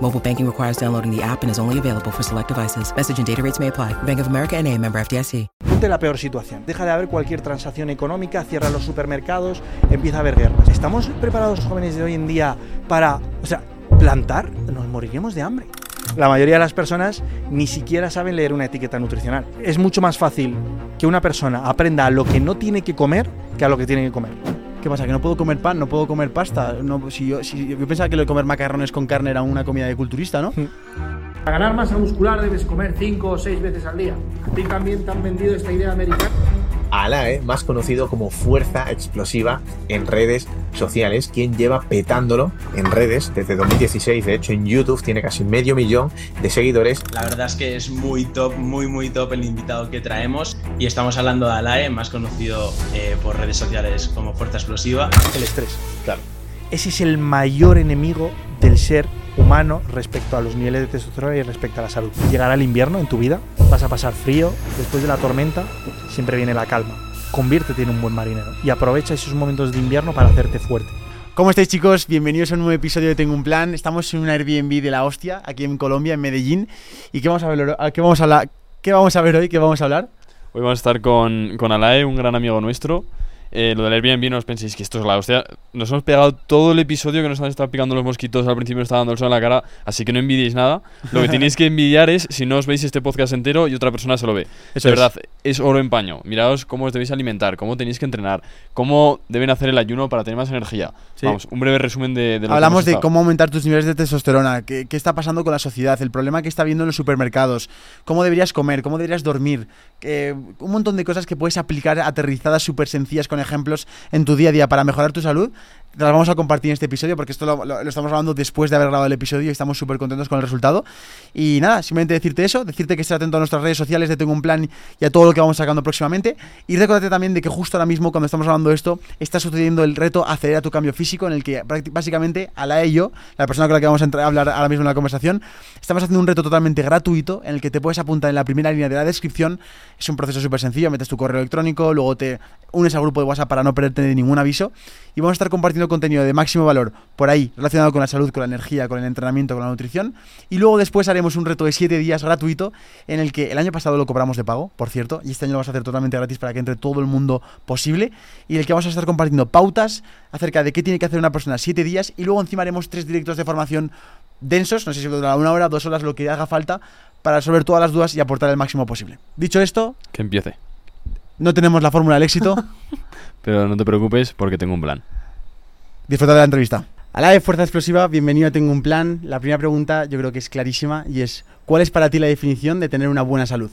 Mobile banking requires downloading the app and is only available for select devices. Message and data rates may apply. Bank of America and a member FDIC. Ponte la peor situación. Deja de haber cualquier transacción económica, cierra los supermercados, empieza a haber guerras. ¿Estamos preparados jóvenes de hoy en día para, o sea, plantar? Nos moriremos de hambre. La mayoría de las personas ni siquiera saben leer una etiqueta nutricional. Es mucho más fácil que una persona aprenda a lo que no tiene que comer que a lo que tiene que comer. ¿Qué pasa? ¿Que no puedo comer pan? ¿No puedo comer pasta? No, si yo, pensaba que lo de comer macarrones con carne era una comida de culturista, ¿no? Para ganar masa muscular debes comer 5 o 6 veces al día. A ti también te han vendido esta idea americana. Alae, más conocido como Fuerza Explosiva en redes sociales, quien lleva petándolo en redes desde 2016. De hecho, en YouTube tiene casi medio millón de seguidores. La verdad es que es muy top, muy, muy top el invitado que traemos. Y estamos hablando de Alae, más conocido eh, por redes sociales como Fuerza Explosiva. El estrés, claro. Ese es el mayor enemigo del ser humano respecto a los niveles de testosterona y respecto a la salud. Llegará el invierno en tu vida, vas a pasar frío, después de la tormenta siempre viene la calma. Conviértete en un buen marinero y aprovecha esos momentos de invierno para hacerte fuerte. ¿Cómo estáis chicos? Bienvenidos a un nuevo episodio de Tengo un Plan. Estamos en un Airbnb de la hostia, aquí en Colombia, en Medellín. ¿Y qué vamos a ver, qué vamos a hablar? ¿Qué vamos a ver hoy? ¿Qué vamos a hablar? Hoy vamos a estar con, con Alae, un gran amigo nuestro. Eh, lo del Airbnb no os penséis que esto es la hostia. Nos hemos pegado todo el episodio que nos han estado picando los mosquitos. Al principio nos está dando el sol en la cara, así que no envidiéis nada. Lo que tenéis que envidiar es si no os veis este podcast entero y otra persona se lo ve. Eso de es. verdad, es oro en paño. Miraos cómo os debéis alimentar, cómo tenéis que entrenar, cómo deben hacer el ayuno para tener más energía. Sí. Vamos, un breve resumen de, de lo que Hablamos hemos de cómo aumentar tus niveles de testosterona, qué, qué está pasando con la sociedad, el problema que está habiendo en los supermercados, cómo deberías comer, cómo deberías dormir, que- un montón de cosas que puedes aplicar aterrizadas súper sencillas con ejemplos en tu día a día para mejorar tu salud. Las vamos a compartir en este episodio porque esto lo, estamos hablando después de haber grabado el episodio y estamos súper contentos con el resultado. Y nada, simplemente decirte eso, decirte que estés atento a nuestras redes sociales de Tengo un Plan y a todo lo que vamos sacando próximamente. Y recordarte también de que justo ahora mismo, cuando estamos hablando de esto, está sucediendo el reto Acelera tu cambio físico, en el que básicamente Ala y yo, la persona con la que vamos a a hablar ahora mismo en la conversación, estamos haciendo un reto totalmente gratuito en el que te puedes apuntar en la primera línea de la descripción. Es un proceso súper sencillo, metes tu correo electrónico, luego te unes al grupo de WhatsApp para no perderte de ningún aviso y vamos a estar compartiendo contenido de máximo valor por ahí relacionado con la salud, con la energía, con el entrenamiento, con la nutrición y luego después haremos un reto de 7 días gratuito en el que el año pasado lo cobramos de pago, por cierto, y este año lo vamos a hacer totalmente gratis para que entre todo el mundo posible y en el que vamos a estar compartiendo pautas acerca de qué tiene que hacer una persona 7 días y luego encima haremos tres directos de formación densos, no sé si durará una hora, dos horas, lo que haga falta para resolver todas las dudas y aportar el máximo posible. Dicho esto, Que empiece. no tenemos la fórmula del éxito. Pero no te preocupes porque tengo un plan. Disfruta de la entrevista. A la de Fuerza Explosiva, bienvenido a Tengo un Plan. La primera pregunta yo creo que es clarísima y es, ¿cuál es para ti la definición de tener una buena salud?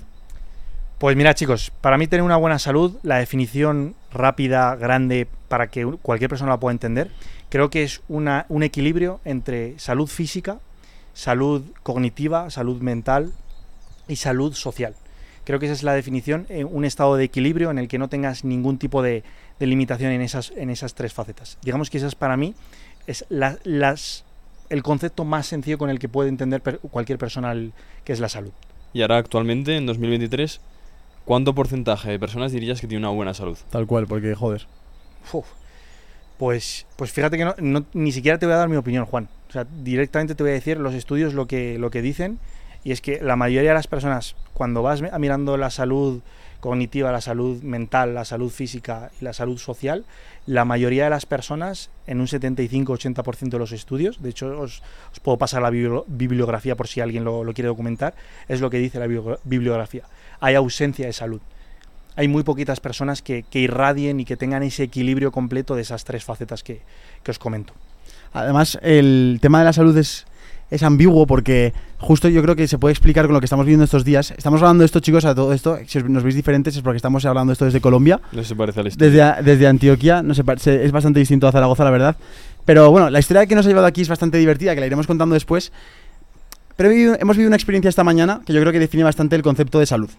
Pues mira chicos, para mí tener una buena salud, la definición rápida, grande, para que cualquier persona la pueda entender, creo que es un equilibrio entre salud física, salud cognitiva, salud mental y salud social. Creo que esa es la definición, eh, un estado de equilibrio en el que no tengas ningún tipo de, de limitación en esas, en esas tres facetas. Digamos que esas para mí es la- las, el concepto más sencillo con el que puede entender per- cualquier persona el- que es la salud. Y ahora actualmente, en 2023, ¿cuánto porcentaje de personas dirías que tiene una buena salud? Tal cual, porque joder. Uf. Pues, pues fíjate que no, no- ni siquiera te voy a dar mi opinión, Juan. O sea, directamente te voy a decir los estudios lo que, lo que dicen. Y es que la mayoría de las personas, cuando vas mi- mirando la salud cognitiva, la salud mental, la salud física y la salud social, la mayoría de las personas, en un 75-80% de los estudios, de hecho os, puedo pasar la bibli- bibliografía por si alguien lo, quiere documentar, es lo que dice la bibli- bibliografía. Hay ausencia de salud. hay muy poquitas personas que, que irradien y que tengan ese equilibrio completo de esas tres facetas que, que os comento. Además, el tema de la salud es, es ambiguo porque justo yo creo que se puede explicar con lo que estamos viendo estos días. Estamos hablando de esto, chicos, a todo esto. Si os- nos veis diferentes es porque estamos hablando de esto desde Colombia, No se parece a la historia. desde, desde Antioquia. No se- es bastante distinto a Zaragoza, la verdad. Pero bueno, la historia que nos ha llevado aquí es bastante divertida, que la iremos contando después. Pero hemos vivido una experiencia esta mañana que yo creo que define bastante el concepto de salud.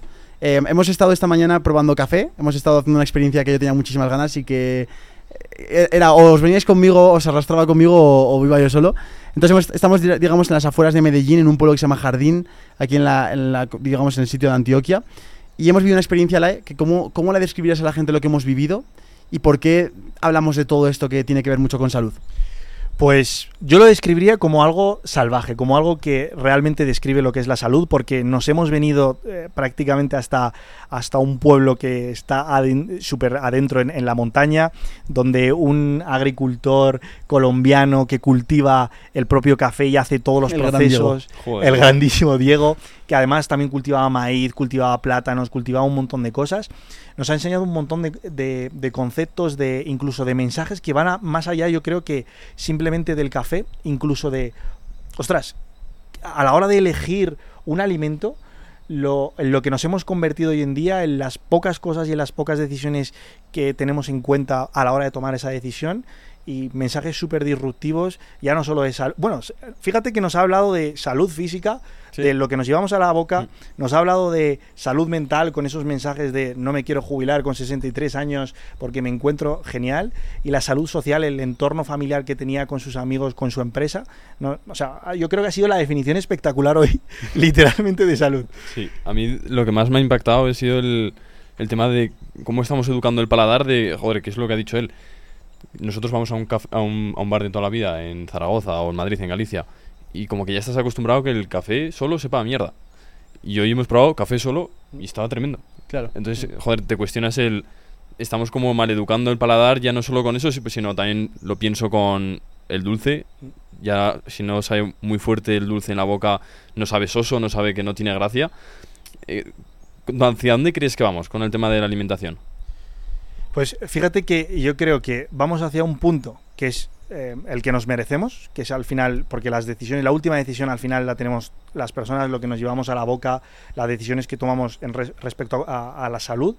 Eh, hemos estado esta mañana probando café, hemos estado haciendo una experiencia que yo tenía muchísimas ganas y que eh, era o os veníais conmigo, os arrastraba conmigo o, o iba yo solo. Entonces estamos, di- digamos, en las afueras de Medellín, en un pueblo que se llama Jardín, aquí en la, en la- digamos, en el sitio de Antioquia. Y hemos vivido una experiencia, que cómo, ¿cómo la describirías a la gente lo que hemos vivido? ¿Y por qué hablamos de todo esto que tiene que ver mucho con salud? Pues yo lo describiría como algo salvaje, como algo que realmente describe lo que es la salud, porque nos hemos venido eh, prácticamente hasta, hasta un pueblo que está aden- súper adentro en, en la montaña, donde un agricultor colombiano que cultiva el propio café y hace todos los El procesos, el grandísimo Diego, que además también cultivaba maíz, cultivaba plátanos, cultivaba un montón de cosas, nos ha enseñado un montón de, conceptos, de incluso de mensajes que van a- más allá, yo creo que simplemente del café, incluso de, ostras, a la hora de elegir un alimento, lo, lo que nos hemos convertido hoy en día, en las pocas cosas y en las pocas decisiones que tenemos en cuenta a la hora de tomar esa decisión, y mensajes súper disruptivos, ya no solo de salud. Bueno, fíjate que nos ha hablado de salud física, Sí. de lo que nos llevamos a la boca, Mm. nos ha hablado de salud mental con esos mensajes de no me quiero jubilar con 63 años porque me encuentro genial, y la salud social, el entorno familiar que tenía con sus amigos, con su empresa. No, o sea, yo creo que ha sido la definición espectacular hoy, literalmente, de salud. Sí, a mí lo que más me ha impactado ha sido el, el tema de cómo estamos educando el paladar de, joder, que es lo que ha dicho él. Nosotros vamos a un, caf- a un, a un bar de toda la vida en Zaragoza o en Madrid, en Galicia, y como que ya estás acostumbrado que el café solo sepa a mierda. Y hoy hemos probado café solo y estaba tremendo. Claro. Entonces, joder, te cuestionas el... Estamos como maleducando el paladar ya no solo con eso, si- sino también lo pienso con el dulce. Ya si no sabe muy fuerte el dulce en la boca, no sabe soso, no sabe que no tiene gracia. Eh, ¿Hacia dónde crees que vamos con el tema de la alimentación? Pues fíjate que yo creo que vamos hacia un punto que es eh, el que nos merecemos, que es al final, porque las decisiones, la última decisión al final la tenemos las personas, lo que nos llevamos a la boca, las decisiones que tomamos en res- respecto a, a la salud.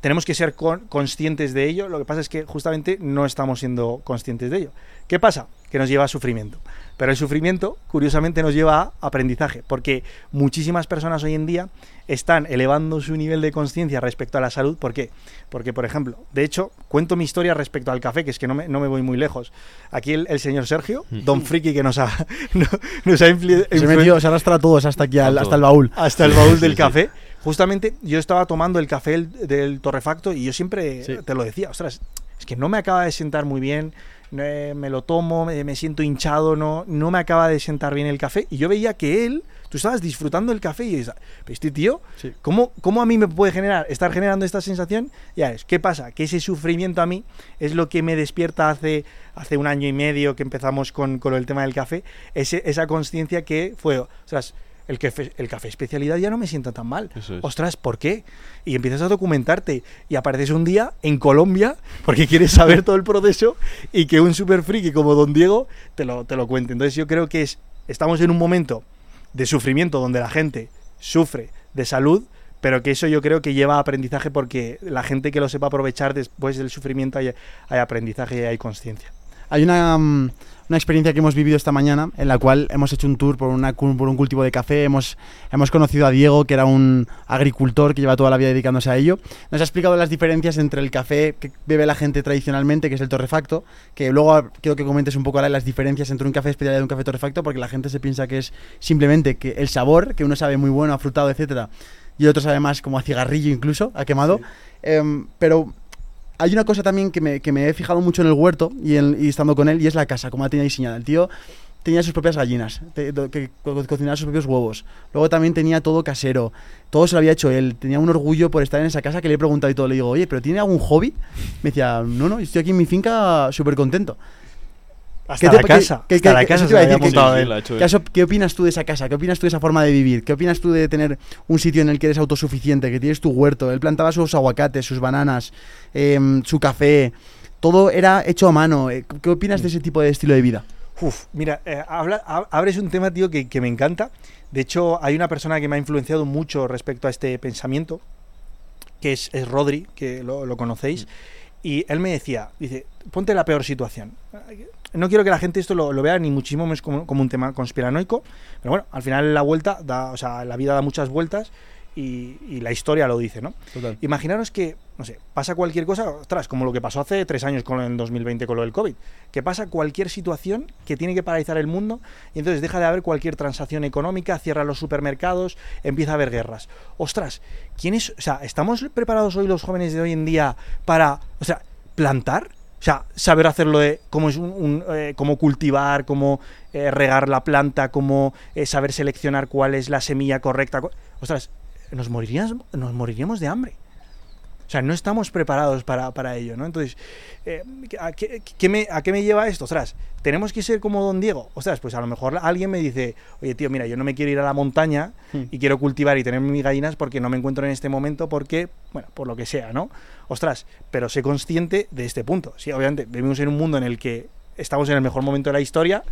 Tenemos que ser con- conscientes de ello, lo que pasa es que justamente no estamos siendo conscientes de ello. ¿Qué pasa? Que nos lleva a sufrimiento. Pero el sufrimiento, curiosamente, nos lleva a aprendizaje, porque muchísimas personas hoy en día están elevando su nivel de conciencia respecto a la salud. ¿Por qué? Porque, por ejemplo, de hecho, cuento mi historia respecto al café, que es que no me, no me voy muy lejos. Aquí el, el señor Sergio, don Friki, que nos ha, no- nos ha Se, metió, se arrastra a todos hasta aquí, al- hasta el baúl. hasta el baúl del café. Justamente yo estaba tomando el café el- del torrefacto y yo siempre Sí. te lo decía, ostras, es que no me acaba de sentar muy bien, eh, me lo tomo, me, me siento hinchado, no, no me acaba de sentar bien el café. Y yo veía que él, tú estabas disfrutando el café y dices, pero este tío, Sí. ¿cómo, ¿cómo a mí me puede generar, estar generando esta sensación? Ya ves, ¿qué pasa? Que ese sufrimiento a mí es lo que me despierta hace, hace un año y medio que empezamos con, con el tema del café, ese, esa conciencia que fue, ostras, el café, el café especialidad ya no me sienta tan mal. Es. Ostras, ¿por qué? Y empiezas a documentarte y apareces un día en Colombia porque quieres saber todo el proceso y que un super friki como Don Diego te lo, te lo cuente. Entonces yo creo que es, estamos en un momento de sufrimiento donde la gente sufre de salud, pero que eso yo creo que lleva a aprendizaje porque la gente que lo sepa aprovechar después del sufrimiento hay, hay aprendizaje y hay conciencia. Hay una, mm, una experiencia que hemos vivido esta mañana en la cual hemos hecho un tour por, una, cu- por un cultivo de café. Hemos, hemos conocido a Diego, que era un agricultor que lleva toda la vida dedicándose a ello. Nos ha explicado las diferencias entre el café que bebe la gente tradicionalmente, que es el torrefacto, que luego quiero que comentes un poco ahora las diferencias entre un café especial y un café torrefacto, porque la gente se piensa que es simplemente que el sabor, que uno sabe muy bueno, afrutado, etcétera, y otro sabe más como a cigarrillo incluso, a quemado. Em, pero hay una cosa también que me, he fijado mucho en el huerto y, en- estando con él, y es la casa, como la tenía diseñada. El tío tenía sus propias gallinas, que co- cocinaba sus propios huevos. Luego también tenía todo casero. Todo se lo había hecho él. Tenía un orgullo por estar en esa casa que le he preguntado y todo. Le digo, oye, ¿pero tiene algún hobby? Me decía, no, no, estoy aquí en mi finca súper contento. Hasta ¿Qué la te- casa. qué- hasta qué- la casa ¿Qué, opinas tú de esa casa? ¿Qué opinas tú de esa forma de vivir? ¿Qué opinas tú de tener un sitio en el que eres autosuficiente, que tienes tu huerto? Él plantaba sus aguacates, sus bananas, em, su café. Todo era hecho a mano. Eh, ¿Qué opinas de ese tipo de estilo de vida? Uf, mira, eh, habla- hab- abres un tema, tío, que, que me encanta. De hecho, hay una persona que me ha influenciado mucho respecto a este pensamiento, que es, es Rodri, que lo, lo conocéis. Y él me decía, dice, ponte la peor situación. No quiero que la gente esto lo, lo vea ni muchísimo menos como, como un tema conspiranoico, pero bueno, al final la vuelta da, o sea, la vida da muchas vueltas y, y la historia lo dice, ¿no? Total. Imaginaros que, no sé, pasa cualquier cosa, ostras, como lo que pasó hace tres años con en 2020 con lo del COVID, que pasa cualquier situación que tiene que paralizar el mundo y entonces deja de haber cualquier transacción económica, cierra los supermercados, empieza a haber guerras. Ostras, ¿quién es, o sea, estamos preparados hoy los jóvenes de hoy en día para, o sea, plantar? O sea, saber hacerlo de cómo es un, eh, cómo cultivar, cómo eh, regar la planta, cómo eh, saber seleccionar cuál es la semilla correcta. Ostras, nos moriríamos, nos moriríamos de hambre. O sea, no estamos preparados para, para ello, ¿no? Entonces, eh, ¿a, qué, qué me, ¿a qué me lleva esto? Ostras, tenemos que ser como Don Diego. Ostras, pues a lo mejor alguien me dice, oye, tío, mira, yo no me quiero ir a la montaña y quiero cultivar y tener mis gallinas porque no me encuentro en este momento porque, bueno, por lo que sea, ¿no? Ostras, pero sé consciente de este punto. Sí, obviamente, vivimos en un mundo en el que estamos en el mejor momento de la historia,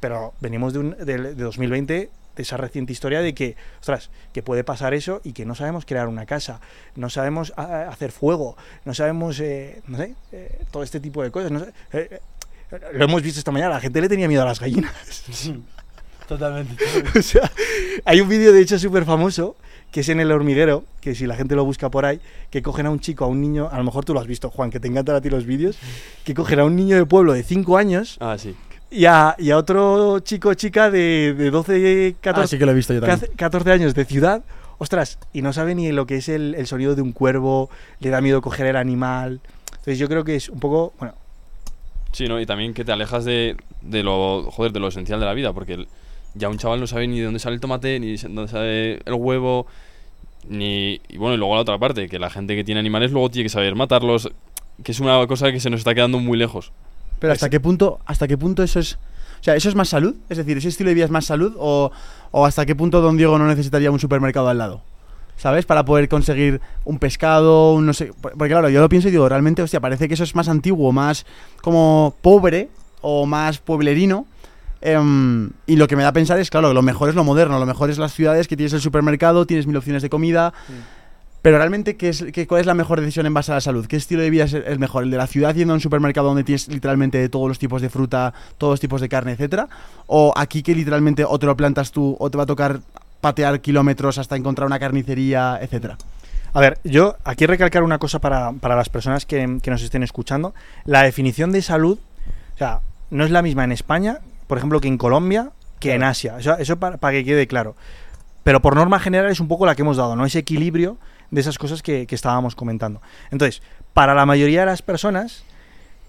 pero venimos de, un, de, de 2020 de esa reciente historia de que, ostras, que puede pasar eso y que no sabemos crear una casa, no sabemos hacer fuego, no sabemos, eh, no sé, eh, todo este tipo de cosas. no sé, eh, eh, lo hemos visto esta mañana, la gente le tenía miedo a las gallinas. Totalmente. o sea, hay un vídeo de hecho súper famoso que es en el hormiguero, que si la gente lo busca por ahí, que cogen a un chico, a un niño, a lo mejor tú lo has visto, Juan, que te encantan a ti los vídeos, que cogen a un niño de pueblo de 5 años Ah, sí. Y a, y a otro chico o chica de, de 12, 14, Ah, sí que lo he visto yo también. 14 años de ciudad, ostras, y no sabe ni lo que es el, el sonido de un cuervo, le da miedo coger el animal. Entonces yo creo que es un poco, bueno, Sí, ¿no? Y también que te alejas de, de lo, joder, de lo esencial de la vida, porque el- ya un chaval no sabe ni de dónde sale el tomate, ni de dónde sale el huevo, ni... Y bueno, y luego la otra parte, que la gente que tiene animales luego tiene que saber matarlos, que es una cosa que se nos está quedando muy lejos. Pero ¿hasta qué punto, hasta qué punto eso es... O sea, ¿eso es más salud? Es decir, ¿ese estilo de vida es más salud? ¿O, o hasta qué punto Don Diego no necesitaría un supermercado al lado? ¿Sabes? Para poder conseguir un pescado, un no sé... por- Porque claro, yo lo pienso y digo, realmente, hostia, parece que eso es más antiguo, más como pobre o más pueblerino. Em, y lo que me da a pensar es, claro, lo mejor es lo moderno, lo mejor es las ciudades que tienes el supermercado, tienes mil opciones de comida. Pero realmente, ¿qué es, qué, ¿cuál es la mejor decisión en base a la salud? ¿Qué estilo de vida es el mejor? ¿El de la ciudad yendo a un supermercado donde tienes literalmente de todos los tipos de fruta, todos los tipos de carne, etcétera? ¿O aquí que literalmente o te lo plantas tú o te va a tocar patear kilómetros hasta encontrar una carnicería, etcétera? A ver, yo aquí recalcar una cosa para, para las personas que, que nos estén escuchando. La definición de salud, o sea, no es la misma en España, por ejemplo, que en Colombia, que en Asia. Eso, eso para, para que quede claro. Pero por norma general es un poco la que hemos dado, ¿no? Ese equilibrio de esas cosas que, que estábamos comentando. Entonces, para la mayoría de las personas,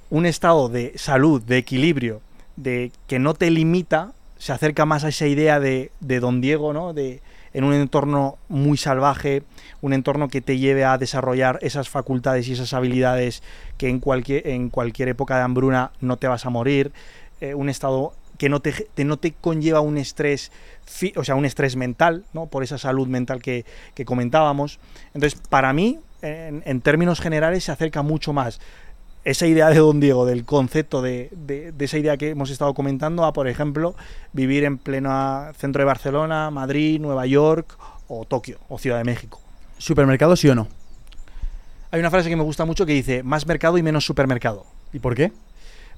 un estado de salud, de equilibrio, de que no te limita, se acerca más a esa idea de, de Don Diego, ¿no? De, en un entorno muy salvaje, un entorno que te lleve a desarrollar esas facultades y esas habilidades que en cualquier, en cualquier época de hambruna no te vas a morir, eh, un estado que no te, te- no te conlleva un estrés, o sea, un estrés mental, ¿no? Por esa salud mental que, que comentábamos. Entonces, para mí, en, en términos generales, se acerca mucho más esa idea de Don Diego, del concepto de, de- de esa idea que hemos estado comentando, a, por ejemplo, vivir en pleno centro de Barcelona, Madrid, Nueva York o Tokio o Ciudad de México. ¿Supermercado sí o no? Hay una frase que me gusta mucho que dice, más mercado y menos supermercado. ¿Y por qué?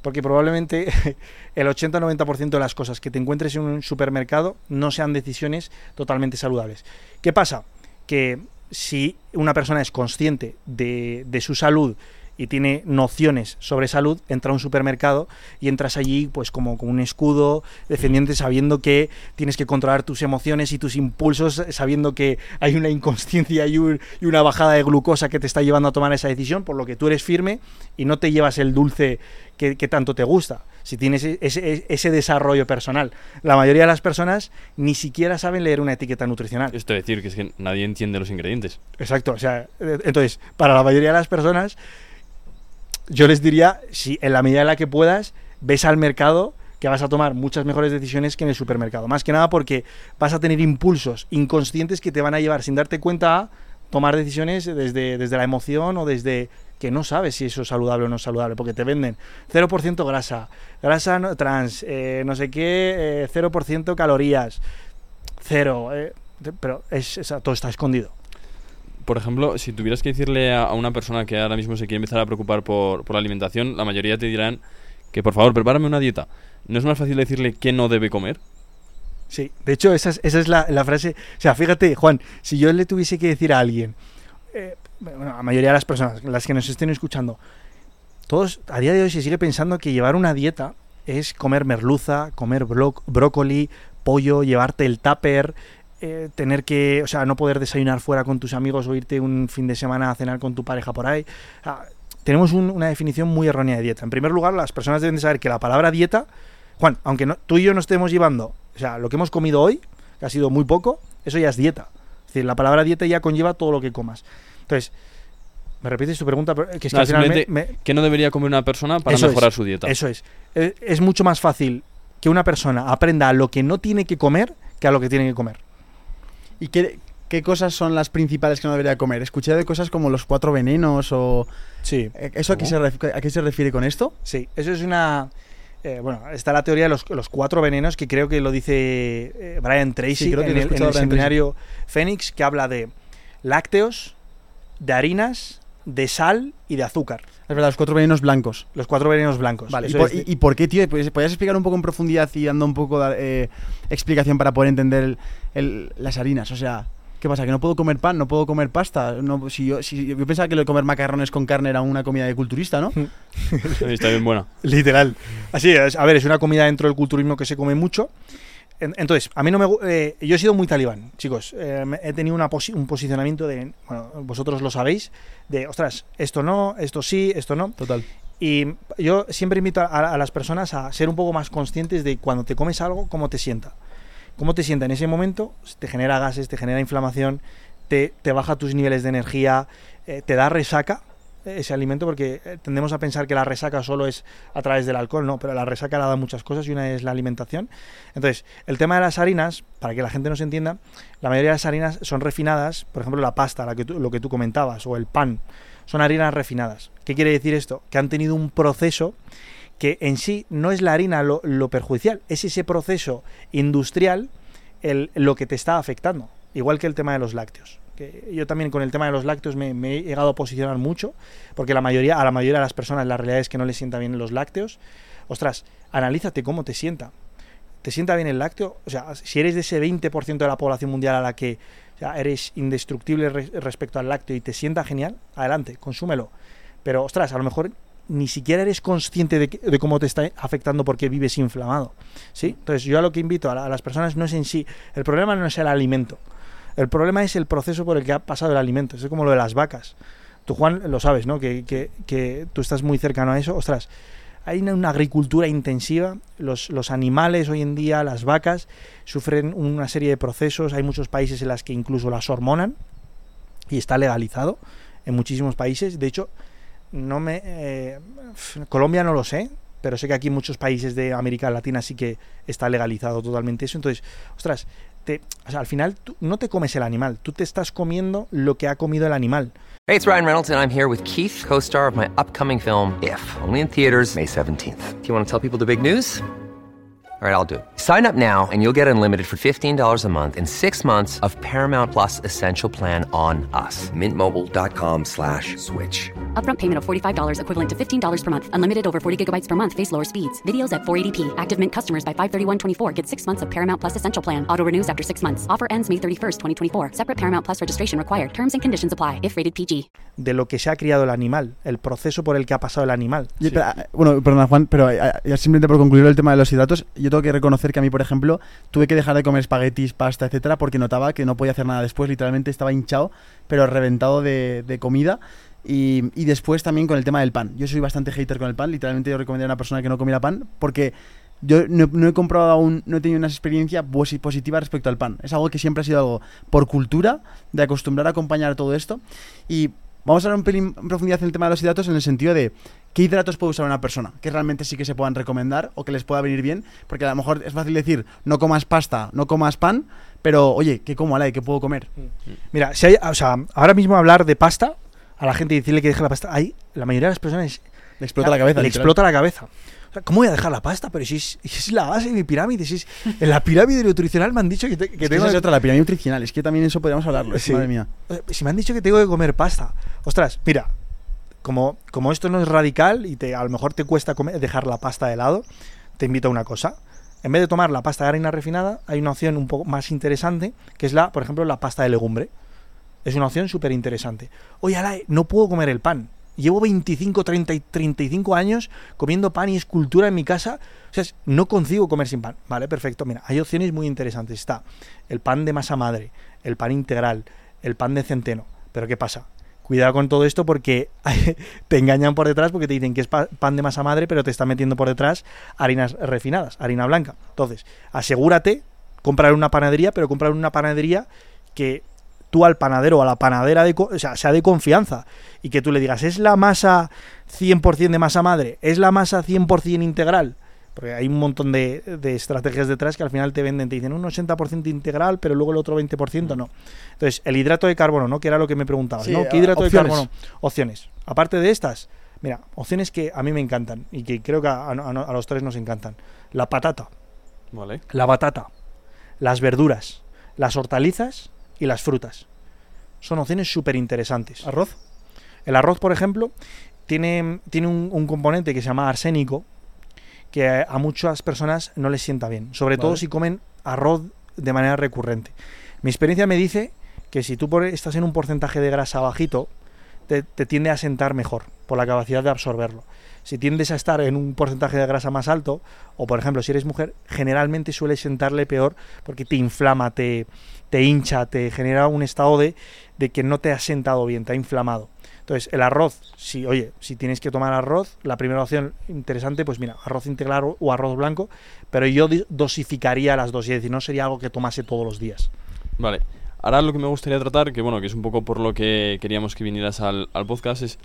Porque probablemente el 80-90% de las cosas que te encuentres en un supermercado no sean decisiones totalmente saludables. ¿Qué pasa? Que si una persona es consciente de, de su salud y tiene nociones sobre salud, entra a un supermercado y entras allí pues como con un escudo defendiente sabiendo que tienes que controlar tus emociones y tus impulsos, sabiendo que hay una inconsciencia y, un- y una bajada de glucosa que te está llevando a tomar esa decisión, por lo que tú eres firme y no te llevas el dulce que, que tanto te gusta. Si tienes e- ese, ese desarrollo personal. La mayoría de las personas ni siquiera saben leer una etiqueta nutricional. Esto es decir, que es que nadie entiende los ingredientes. Exacto, o sea, eh, entonces, para la mayoría de las personas, yo les diría, si en la medida en la que puedas, ves al mercado que vas a tomar muchas mejores decisiones que en el supermercado. Más que nada porque vas a tener impulsos inconscientes que te van a llevar sin darte cuenta a tomar decisiones desde, desde la emoción o desde que no sabes si eso es saludable o no saludable, porque te venden 0% grasa, grasa no- trans, eh, no sé qué, eh, 0% calorías, cero, eh, pero es, es- todo está escondido. Por ejemplo, si tuvieras que decirle a, una persona que ahora mismo se quiere empezar a preocupar por, por la alimentación, la mayoría te dirán que por favor, prepárame una dieta. ¿No es más fácil decirle qué no debe comer? Sí, de hecho, esa es, esa es la, la frase. O sea, fíjate, Juan, si yo le tuviese que decir a alguien, eh, bueno, a la mayoría de las personas, las que nos estén escuchando, todos a día de hoy se sigue pensando que llevar una dieta es comer merluza, comer brócoli, pollo, llevarte el tupper, eh, tener que, o sea, no poder desayunar fuera con tus amigos o irte un fin de semana a cenar con tu pareja por ahí. Tenemos un- una definición muy errónea de dieta. En primer lugar, las personas deben de saber que la palabra dieta, Juan, aunque no- tú y yo no estemos llevando, o sea, lo que hemos comido hoy, que ha sido muy poco, eso ya es dieta. Es decir, la palabra dieta ya conlleva todo lo que comas. Entonces, me repites tu pregunta, Pero que es No, me- me, ¿Qué no debería comer una persona para Eso mejorar es, su dieta? eso es. Eh, Es mucho más fácil que una persona aprenda a lo que no tiene que comer que a lo que tiene que comer. ¿Y qué, qué cosas son las principales que no debería comer? Escuché de cosas como los cuatro venenos o... Sí. eh, ¿Eso a qué, se ref- a qué se refiere con esto? Sí, eso es una... eh, bueno, está la teoría de los, los cuatro venenos que creo que lo dice eh, Brian Tracy Sí, creo que en el, en el seminario Fénix, que habla de lácteos, de harinas, de sal y de azúcar. Es verdad, los cuatro venenos blancos. Los cuatro venenos blancos. Vale, ¿y por, es y- por qué, tío? ¿Podrías explicar un poco en profundidad y dando un poco de eh, explicación para poder entender el- el- las harinas? O sea, ¿qué pasa? ¿Que no puedo comer pan? ¿No puedo comer pasta? No, si yo, si, yo pensaba que lo de comer macarrones con carne era una comida de culturista, ¿no? Está bien buena. Literal. Así es. A ver, es una comida dentro del culturismo que se come mucho. En- Entonces, a mí no me. eh, yo he sido muy talibán, chicos. Eh, he tenido una posi- un posicionamiento de. Bueno, vosotros lo sabéis. De, ostras, esto no, esto sí, esto no. Total. Y yo siempre invito a, a las personas a ser un poco más conscientes de cuando te comes algo, cómo te sienta. Cómo te sienta en ese momento, te genera gases, te genera inflamación, te, te baja tus niveles de energía, eh, te da resaca ese alimento, porque eh, tendemos a pensar que la resaca solo es a través del alcohol, no, pero la resaca la da muchas cosas y una es la alimentación. Entonces, el tema de las harinas, para que la gente nos entienda, la mayoría de las harinas son refinadas, por ejemplo, la pasta, la que tú- lo que tú comentabas, o el pan, son harinas refinadas. ¿Qué quiere decir esto? Que han tenido un proceso que en sí no es la harina lo, lo perjudicial, es ese proceso industrial el, lo que te está afectando. Igual que el tema de los lácteos. Yo también con el tema de los lácteos me, he llegado a posicionar mucho, porque la mayoría, a la mayoría de las personas la realidad es que no les sienta bien los lácteos. Ostras, analízate cómo te sienta. ¿Te sienta bien el lácteo? O sea, si eres de ese 20% de la población mundial a la que eres indestructible re- respecto al lácteo y te sienta genial, adelante, consúmelo. Pero, ostras, a lo mejor ni siquiera eres consciente de, que- de cómo te está afectando porque vives inflamado. ¿sí? Entonces, yo a lo que invito a, a las personas no es en sí, el problema no es el alimento, el problema es el proceso por el que ha pasado el alimento. Es como lo de las vacas. Tú, Juan, lo sabes, ¿no? Que, que- tú estás muy cercano a eso. Ostras, hay una, una agricultura intensiva. Los, los animales hoy en día, las vacas, sufren una serie de procesos. Hay muchos países en los que incluso las hormonan y está legalizado en muchísimos países. De hecho, no me eh, Colombia no lo sé, pero sé que aquí en muchos países de América Latina sí que está legalizado totalmente eso. Entonces, ostras, te, o sea, al final tú no te comes el animal, tú te estás comiendo lo que ha comido el animal. Hey, it's Ryan Reynolds, and I'm here with Keith, co star of my upcoming film, If, only in theaters, May 17th. Do you want to tell people the big news? All right, I'll do it. Sign up now and you'll get unlimited for $15 a month in six months of Paramount Plus Essential Plan on us. Mintmobile.com slash switch. Upfront payment of $45 equivalent to $15 per month. Unlimited over 40 gigabytes per month. Face lower speeds. Videos at 480p. Active Mint customers by 531.24 get six months of Paramount Plus Essential Plan. Auto renews after six months. Offer ends May 31st, 2024. Separate Paramount Plus registration required. Terms and conditions apply if rated PG. de lo que se ha criado el animal, el proceso por el que ha pasado el animal. Y, pero, ah, bueno, perdona Juan, pero ah, ya simplemente por concluir el tema de los hidratos, yo que reconocer que a mí, por ejemplo, tuve que dejar de comer espaguetis, pasta, etcétera, porque notaba que no podía hacer nada después, literalmente estaba hinchado, pero reventado de, comida. Y, después también con el tema del pan. Yo soy bastante hater con el pan, literalmente yo recomendaría a una persona que no comiera pan, porque yo no, he comprobado aún, no he tenido una experiencia posi- positiva respecto al pan. Es algo que siempre ha sido algo por cultura, de acostumbrar a acompañar todo esto. Y Vamos a hablar un pelín en profundidad en el tema de los hidratos en el sentido de qué hidratos puede usar una persona, que realmente sí que se puedan recomendar o que les pueda venir bien, porque a lo mejor es fácil decir no comas pasta, no comas pan, pero oye, ¿qué como, Alay? ¿Qué puedo comer? Mira, si hay, o sea, ahora mismo hablar de pasta, a la gente y decirle que deje la pasta, hay, la mayoría de las personas Le explota la cabeza. le literal. explota la cabeza. ¿Cómo voy a dejar la pasta? Pero si es, la base de mi pirámide, si es en la pirámide nutricional me han dicho que, te- que Es que tengo esa es otra, la pirámide nutricional. Es que también eso podríamos hablarlo. Sí. Madre mía. Si me han dicho que tengo que comer pasta. Ostras, mira, como, como esto no es radical y te, a lo mejor te cuesta comer- dejar la pasta de lado, te invito a una cosa. En vez de tomar la pasta de harina refinada, hay una opción un poco más interesante, que es la, por ejemplo, la pasta de legumbre. Es una opción súper interesante. Oye, Alae, no puedo comer el pan. Llevo 25, 30 y 35 años comiendo pan y escultura en mi casa. O sea, no consigo comer sin pan. Vale, perfecto. Mira, hay opciones muy interesantes. Está el pan de masa madre, el pan integral, el pan de centeno. Pero ¿qué pasa? Cuidado con todo esto porque te engañan por detrás porque te dicen que es pa- pan de masa madre, pero te están metiendo por detrás harinas refinadas, harina blanca. Entonces, asegúrate, comprar una panadería, pero comprar una panadería que tú al panadero o a la panadera de, o sea, sea de confianza y que tú le digas, ¿es la masa 100% de masa madre? ¿Es la masa 100% integral? Porque hay un montón de, de estrategias detrás que al final te venden, te dicen un 80% integral, pero luego el otro 20% no. Entonces, el hidrato de carbono, ¿no? Que era lo que me preguntabas, Sí, ¿no? ¿Qué a- hidrato opciones. de carbono? Opciones. Aparte de estas, mira, opciones que a mí me encantan y que creo que a, a- a los tres nos encantan. La patata, Vale. la batata, las verduras, las hortalizas y las frutas. Son opciones súper interesantes. ¿Arroz? El arroz, por ejemplo, tiene, tiene un, un componente que se llama arsénico que a, a muchas personas no les sienta bien. Sobre todo si comen arroz de manera recurrente. Mi experiencia me dice que si tú por- estás en un porcentaje de grasa bajito, te, te tiende a sentar mejor por la capacidad de absorberlo. Si tiendes a estar en un porcentaje de grasa más alto, o por ejemplo si eres mujer, generalmente suele sentarle peor porque te inflama, te, te hincha, te genera un estado de, de que no te ha sentado bien, te ha inflamado. Entonces, el arroz, si, oye, si tienes que tomar arroz, la primera opción interesante, pues mira, arroz integral o- arroz blanco, pero yo dosificaría las dos, es decir, no sería algo que tomase todos los días. Vale. Ahora lo que me gustaría tratar, que bueno, que es un poco por lo que queríamos que vinieras al, al podcast, es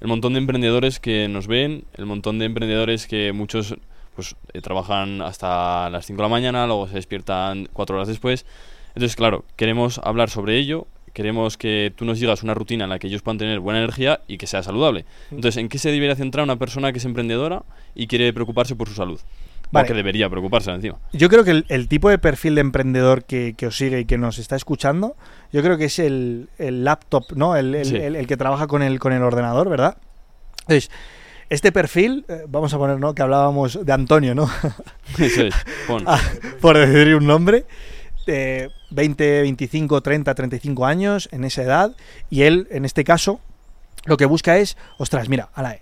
el montón de emprendedores que nos ven, el montón de emprendedores que muchos pues eh, trabajan hasta las 5 de la mañana, luego se despiertan 4 horas después. Entonces, claro, queremos hablar sobre ello, queremos que tú nos digas una rutina en la que ellos puedan tener buena energía y que sea saludable. Entonces, ¿en qué se debería centrar una persona que es emprendedora y quiere preocuparse por su salud? Vale. O que debería preocuparse encima. Yo creo que el, el tipo de perfil de emprendedor que, que os sigue y que nos está escuchando, yo creo que es el, el laptop, ¿no? El, el- Sí. el- el que trabaja con el, con el ordenador, ¿verdad? Entonces, este perfil, eh, vamos a poner, ¿no? Que hablábamos de Antonio, ¿no? Eso es. Pon. Ah, por decir un nombre, de 20, 25, 30, 35 años, en esa edad, y él, en este caso, lo que busca es, ostras, mira, Alae,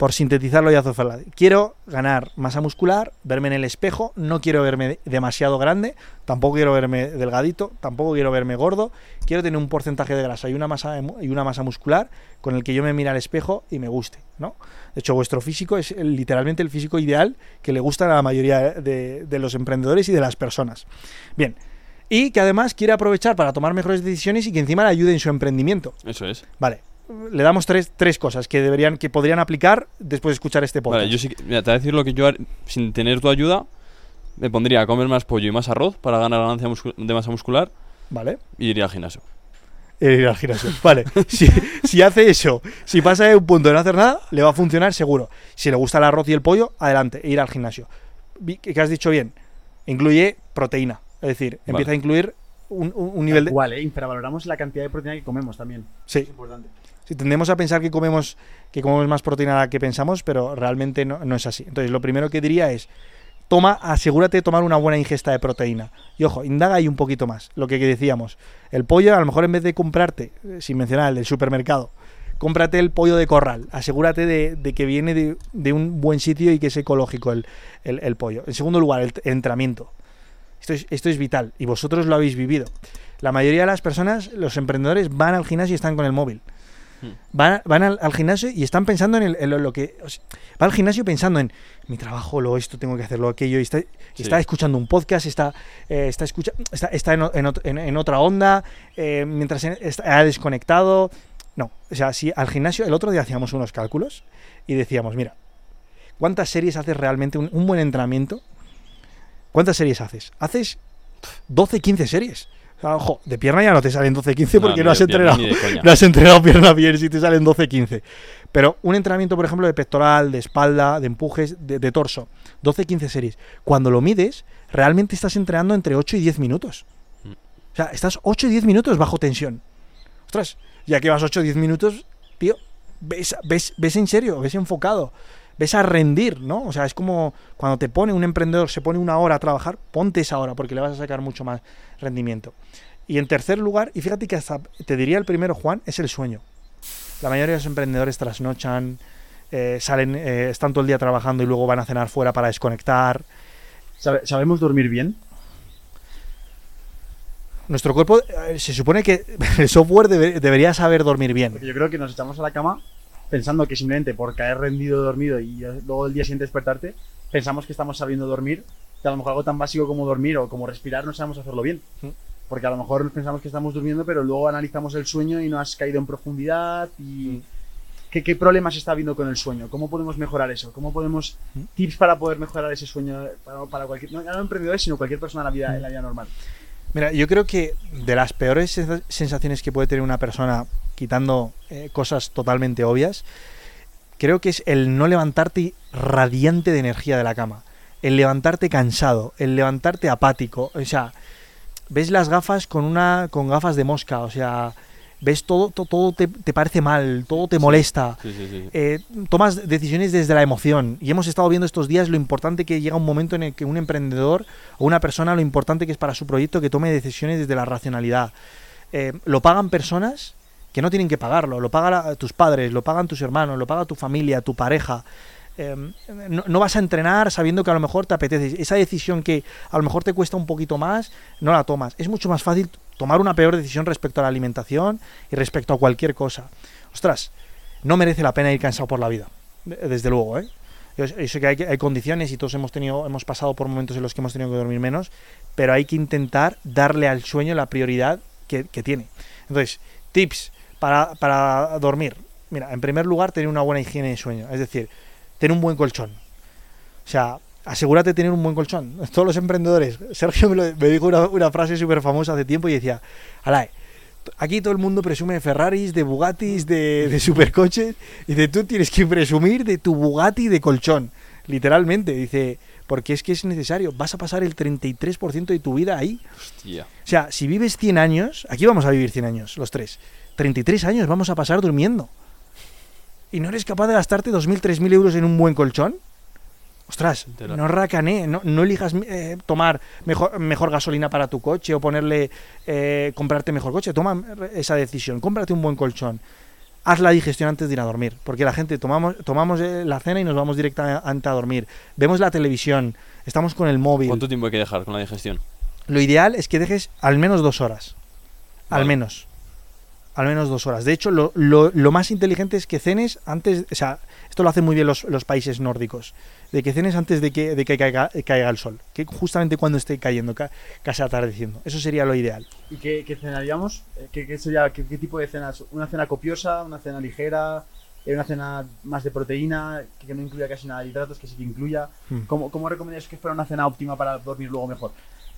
por sintetizarlo ya Zofaladi, quiero ganar masa muscular, verme en el espejo, no quiero verme de- demasiado grande, tampoco quiero verme delgadito, tampoco quiero verme gordo, quiero tener un porcentaje de grasa y una masa y una masa muscular con el que yo me mire al espejo y me guste, ¿no? De hecho, vuestro físico es literalmente el físico ideal que le gusta a la mayoría de, de los emprendedores y de las personas. Bien. Y que además quiere aprovechar para tomar mejores decisiones y que encima le ayude en su emprendimiento. Eso es. Vale. Le damos tres, tres cosas que deberían, que podrían aplicar después de escuchar este podcast. Vale, yo sí que- mira, te voy a decir lo que yo, sin tener tu ayuda, me pondría a comer más pollo y más arroz para ganar ganancia de masa muscular Vale. y iría al gimnasio. Eh, Ir al gimnasio. Vale. Si, si hace eso, si pasa de un punto de no hacer nada, le va a funcionar seguro. Si le gusta el arroz y el pollo, adelante, ir al gimnasio. Que has dicho bien. Incluye proteína. Es decir, empieza a incluir un, un- un nivel de. Igual, ¿eh? Infravaloramos la cantidad de proteína que comemos también. Sí. Es importante. Tendemos a pensar que comemos, que comemos más proteína que pensamos, pero realmente no, no es así. Entonces, lo primero que diría es, toma, asegúrate de tomar una buena ingesta de proteína. Y ojo, indaga ahí un poquito más. Lo que decíamos, el pollo, a lo mejor en vez de comprarte, eh, sin mencionar el del supermercado, cómprate el pollo de corral. Asegúrate de, que viene de, un buen sitio y que es ecológico el, el- el pollo. En segundo lugar, el entrenamiento. Esto es, esto es vital y vosotros lo habéis vivido. La mayoría de las personas, los emprendedores, van al gimnasio y están con el móvil. Van, van al, al gimnasio y están pensando en, el- en lo, lo que... o sea, va al gimnasio pensando en mi trabajo, lo esto, tengo que hacerlo, aquello. Y está, y Sí. está escuchando un podcast, está, eh, está, escucha, está, está en, otra onda, eh, mientras en- está ha desconectado. No, o sea, si al gimnasio, el otro día hacíamos unos cálculos y decíamos, mira, ¿cuántas series haces realmente? Un, un buen entrenamiento. ¿Cuántas series haces? Haces 12, 15 series. Ojo, de pierna ya no te salen 12, 15 No, porque ni no, has entrenado. No has entrenado pierna bien si te salen 12, 15. Pero un entrenamiento, por ejemplo, de pectoral, de espalda, de empujes, de, de torso, 12, 15 series. Cuando lo mides, realmente estás entrenando entre 8 y 10 minutos. O sea, estás 8 y 10 minutos bajo tensión. Ostras, ya que vas 8 o 10 minutos, tío, ves, ves, ves en serio, ves enfocado, ves a rendir, ¿no? O sea, es como cuando te pone un emprendedor, se pone una hora a trabajar, ponte esa hora porque le vas a sacar mucho más rendimiento. Y en tercer lugar, y fíjate que hasta te diría el primero, Juan, es el sueño. La mayoría de los emprendedores trasnochan, eh, salen, eh, están todo el día trabajando y luego van a cenar fuera para desconectar. ¿Sabe- ¿Sabemos dormir bien? Nuestro cuerpo, eh, se supone que el software debe- debería saber dormir bien. Porque yo creo que nos echamos a la cama pensando que simplemente por caer rendido dormido y luego el día siguiente despertarte, pensamos que estamos sabiendo dormir, que a lo mejor algo tan básico como dormir o como respirar no sabemos hacerlo bien. Porque a lo mejor pensamos que estamos durmiendo, pero luego analizamos el sueño y no has caído en profundidad y... ¿Qué, qué problemas está habiendo con el sueño? ¿Cómo podemos mejorar eso? ¿Cómo podemos... Tips para poder mejorar ese sueño para, para cualquier... No, no emprendedores, sino cualquier persona en la vida, en la vida normal? Mira, yo creo que de las peores sensa- sensaciones que puede tener una persona, quitando eh, cosas totalmente obvias, creo que es el no levantarte radiante de energía de la cama, el levantarte cansado, el levantarte apático, o sea, ves las gafas con una con gafas de mosca, o sea, ves todo todo, todo te, te parece mal, todo te molesta. Sí, sí, sí. Eh, tomas decisiones desde la emoción. Y hemos estado viendo estos días lo importante que llega un momento en el que un emprendedor o una persona, lo importante que es para su proyecto que tome decisiones desde la racionalidad. Eh, lo pagan personas que no tienen que pagarlo. Lo pagan tus padres, lo pagan tus hermanos, lo paga tu familia, tu pareja. Eh, no, vas a entrenar sabiendo que a lo mejor te apetece. Esa decisión que a lo mejor te cuesta un poquito más, no la tomas. Es mucho más fácil tomar una peor decisión respecto a la alimentación y respecto a cualquier cosa. Ostras, no merece la pena ir cansado por la vida. de- Desde luego, ¿eh? Yo, sé que hay, hay condiciones y todos hemos tenido, hemos pasado por momentos en los que hemos tenido que dormir menos, pero hay que intentar darle al sueño la prioridad que, que tiene. Entonces, tips para, para dormir. Mira, en primer lugar, tener una buena higiene de sueño, es decir, tener un buen colchón. O sea, asegúrate de tener un buen colchón. Todos los emprendedores. Sergio me, lo- me dijo una, una frase súper famosa hace tiempo y decía, Alae, aquí todo el mundo presume de Ferraris, de Bugattis, de, de supercoches. Y dice, tú tienes que presumir de tu Bugatti de colchón. Literalmente, dice, porque es que es necesario. Vas a pasar el 33% de tu vida ahí. Hostia. O sea, si vives 100 años, aquí vamos a vivir 100 años, los tres. 33 años vamos a pasar durmiendo. ¿Y no eres capaz de gastarte 2.000, 3.000 euros en un buen colchón? Ostras, no racané, no, no elijas eh, tomar mejor, mejor gasolina para tu coche o ponerle, eh, comprarte mejor coche. Toma esa decisión, cómprate un buen colchón. Haz la digestión antes de ir a dormir, porque la gente tomamos, tomamos eh, la cena y nos vamos directamente a dormir. Vemos la televisión, estamos con el móvil. ¿Cuánto tiempo hay que dejar con la digestión? Lo ideal es que dejes al menos dos horas. Al menos. Al menos dos horas. De hecho, lo, lo- lo más inteligente es que cenes antes. O sea, esto lo hacen muy bien los, los países nórdicos. De que cenes antes de que, de que caiga, caiga el sol. Que justamente cuando esté cayendo, ca- casi atardeciendo. Eso sería lo ideal. ¿Y qué, qué cenaríamos? Eh, ¿Qué, qué sería, qué, qué tipo de cenas? ¿Una cena copiosa? ¿Una cena ligera? eh, ¿Una cena más de proteína? Que, que no incluya casi nada de hidratos, que sí que incluya. Hmm. ¿Cómo, cómo recomendarías que fuera una cena óptima para dormir luego mejor?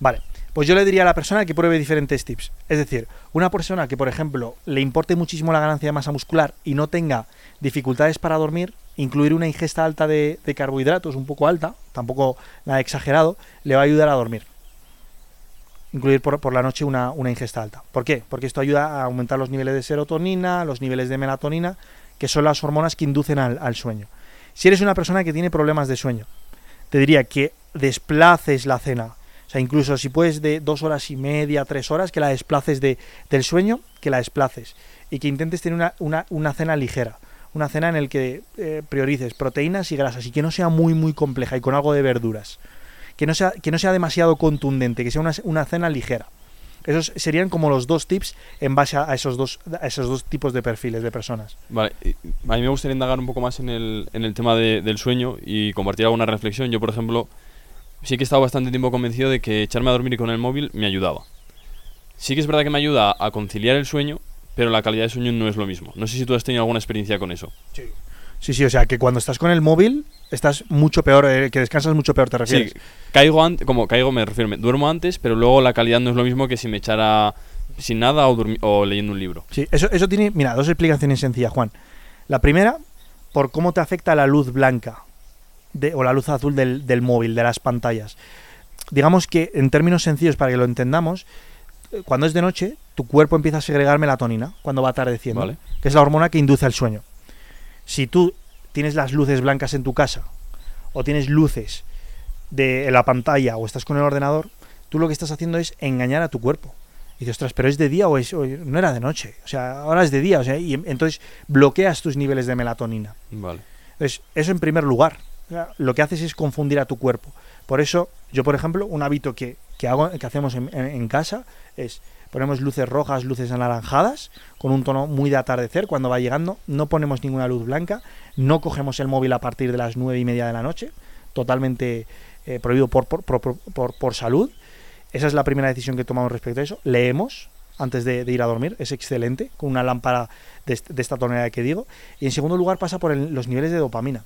Vale, pues yo le diría a la persona que pruebe diferentes tips. Es decir, una persona que, por ejemplo, le importe muchísimo la ganancia de masa muscular y no tenga dificultades para dormir, incluir una ingesta alta de, carbohidratos, un poco alta, tampoco nada exagerado, le va a ayudar a dormir. Incluir por, la noche una, ingesta alta. ¿Por qué? Porque esto ayuda a aumentar los niveles de serotonina, los niveles de melatonina, que son las hormonas que inducen al sueño. Si eres una persona que tiene problemas de sueño, te diría que desplaces la cena. Sea, incluso si puedes de dos horas y media, tres horas, que la desplaces de, del sueño, que la desplaces. Y que intentes tener una, una, una cena ligera. Una cena en el que eh, priorices proteínas y grasas y que no sea muy, muy compleja y con algo de verduras. Que no sea, que no sea demasiado contundente, que sea una, una cena ligera. Esos serían como los dos tips en base a esos dos, a esos dos tipos de perfiles de personas. Vale, a mí me gustaría indagar un poco más en el, en el tema de- del sueño y compartir alguna reflexión. Yo, por ejemplo, sí que he estado bastante tiempo convencido de que echarme a dormir con el móvil me ayudaba. Sí que es verdad que me ayuda a conciliar el sueño, pero la calidad de sueño no es lo mismo. No sé si tú has tenido alguna experiencia con eso. Sí, sí, o sea, que cuando estás con el móvil estás mucho peor, eh, que descansas mucho peor, te refieres. Sí, caigo antes, como caigo me refiero, me duermo antes, pero luego la calidad no es lo mismo que si me echara sin nada o, o leyendo un libro. Sí, eso, eso tiene, mira, dos explicaciones sencillas, Juan. La primera, por cómo te afecta la luz blanca de- o la luz azul del, del móvil, de las pantallas. Digamos que en términos sencillos, para que lo entendamos, eh, cuando es de noche, tu cuerpo empieza a segregar melatonina cuando va atardeciendo, Vale. que es la hormona que induce al sueño. Si tú tienes las luces blancas en tu casa o tienes luces de la pantalla o estás con el ordenador, tú lo que estás haciendo es engañar a tu cuerpo. Y dices, ostras, pero es de día o, es, o no era de noche. O sea, ahora es de día. O sea, y em- entonces bloqueas tus niveles de melatonina. Vale. Entonces, eso en primer lugar. Lo que haces es confundir a tu cuerpo. Por eso, yo, por ejemplo, un hábito que, que hago, que hacemos en, en- casa es ponemos luces rojas, luces anaranjadas, con un tono muy de atardecer cuando va llegando. No ponemos ninguna luz blanca. No cogemos el móvil a partir de las nueve y media de la noche. Totalmente eh, prohibido por, por, por, por- por- salud. Esa es la primera decisión que tomamos respecto a eso. Leemos antes de, ir a dormir, es excelente, con una lámpara de esta tonalidad que digo. Y en segundo lugar pasa por el- los niveles de dopamina.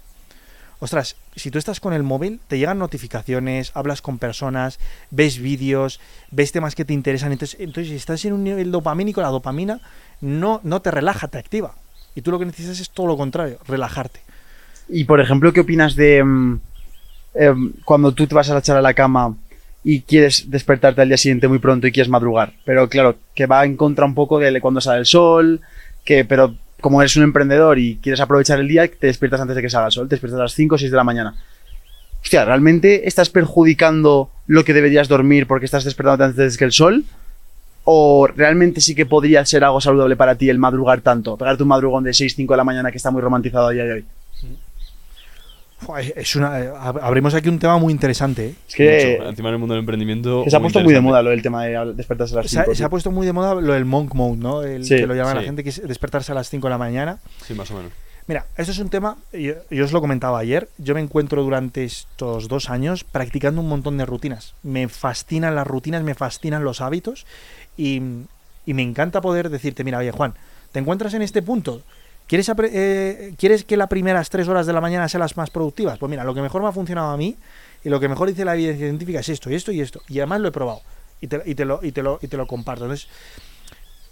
Ostras, si tú estás con el móvil, te llegan notificaciones, hablas con personas, ves vídeos, ves temas que te interesan. Entonces, entonces si estás en un nivel dopamínico, la dopamina no, no te relaja, te activa. Y tú lo que necesitas es todo lo contrario, relajarte. Y por ejemplo, ¿qué opinas de mm, em, cuando tú te vas a echar a la cama y quieres despertarte al día siguiente muy pronto y quieres madrugar? Pero claro, que va en contra un poco de cuando sale el sol, que pero como eres un emprendedor y quieres aprovechar el día, te despiertas antes de que salga el sol, te despiertas a las 5 o 6 de la mañana. Hostia, ¿realmente estás perjudicando lo que deberías dormir porque estás despertando antes que el sol? ¿O realmente sí que podría ser algo saludable para ti el madrugar tanto? Pegarte un madrugón de 6, 5 de la mañana que está muy romantizado a día de hoy. Fua, Es una, eh, ab- abrimos aquí un tema muy interesante. ¿eh? Es que, Mucho. Encima en el mundo del emprendimiento. se ha puesto muy de moda lo del tema de despertarse a las Se ha, 5. se ha puesto muy de moda lo del monk mode, ¿no? El Sí, que lo llama la sí. gente, que es despertarse a las 5 de la mañana. Sí, más o menos. Mira, esto es un tema, yo, yo os lo comentaba ayer, yo me encuentro durante estos dos años practicando un montón de rutinas. Me fascinan las rutinas, me fascinan los hábitos y, y me encanta poder decirte, mira, oye Juan, ¿te encuentras en este punto? ¿Quieres, apre- eh, ¿Quieres que las primeras tres horas de la mañana sean las más productivas? Pues mira, lo que mejor me ha funcionado a mí y lo que mejor dice la evidencia científica es esto y esto y esto. Y además lo he probado y te, y te lo, y te lo, y te lo comparto. Entonces,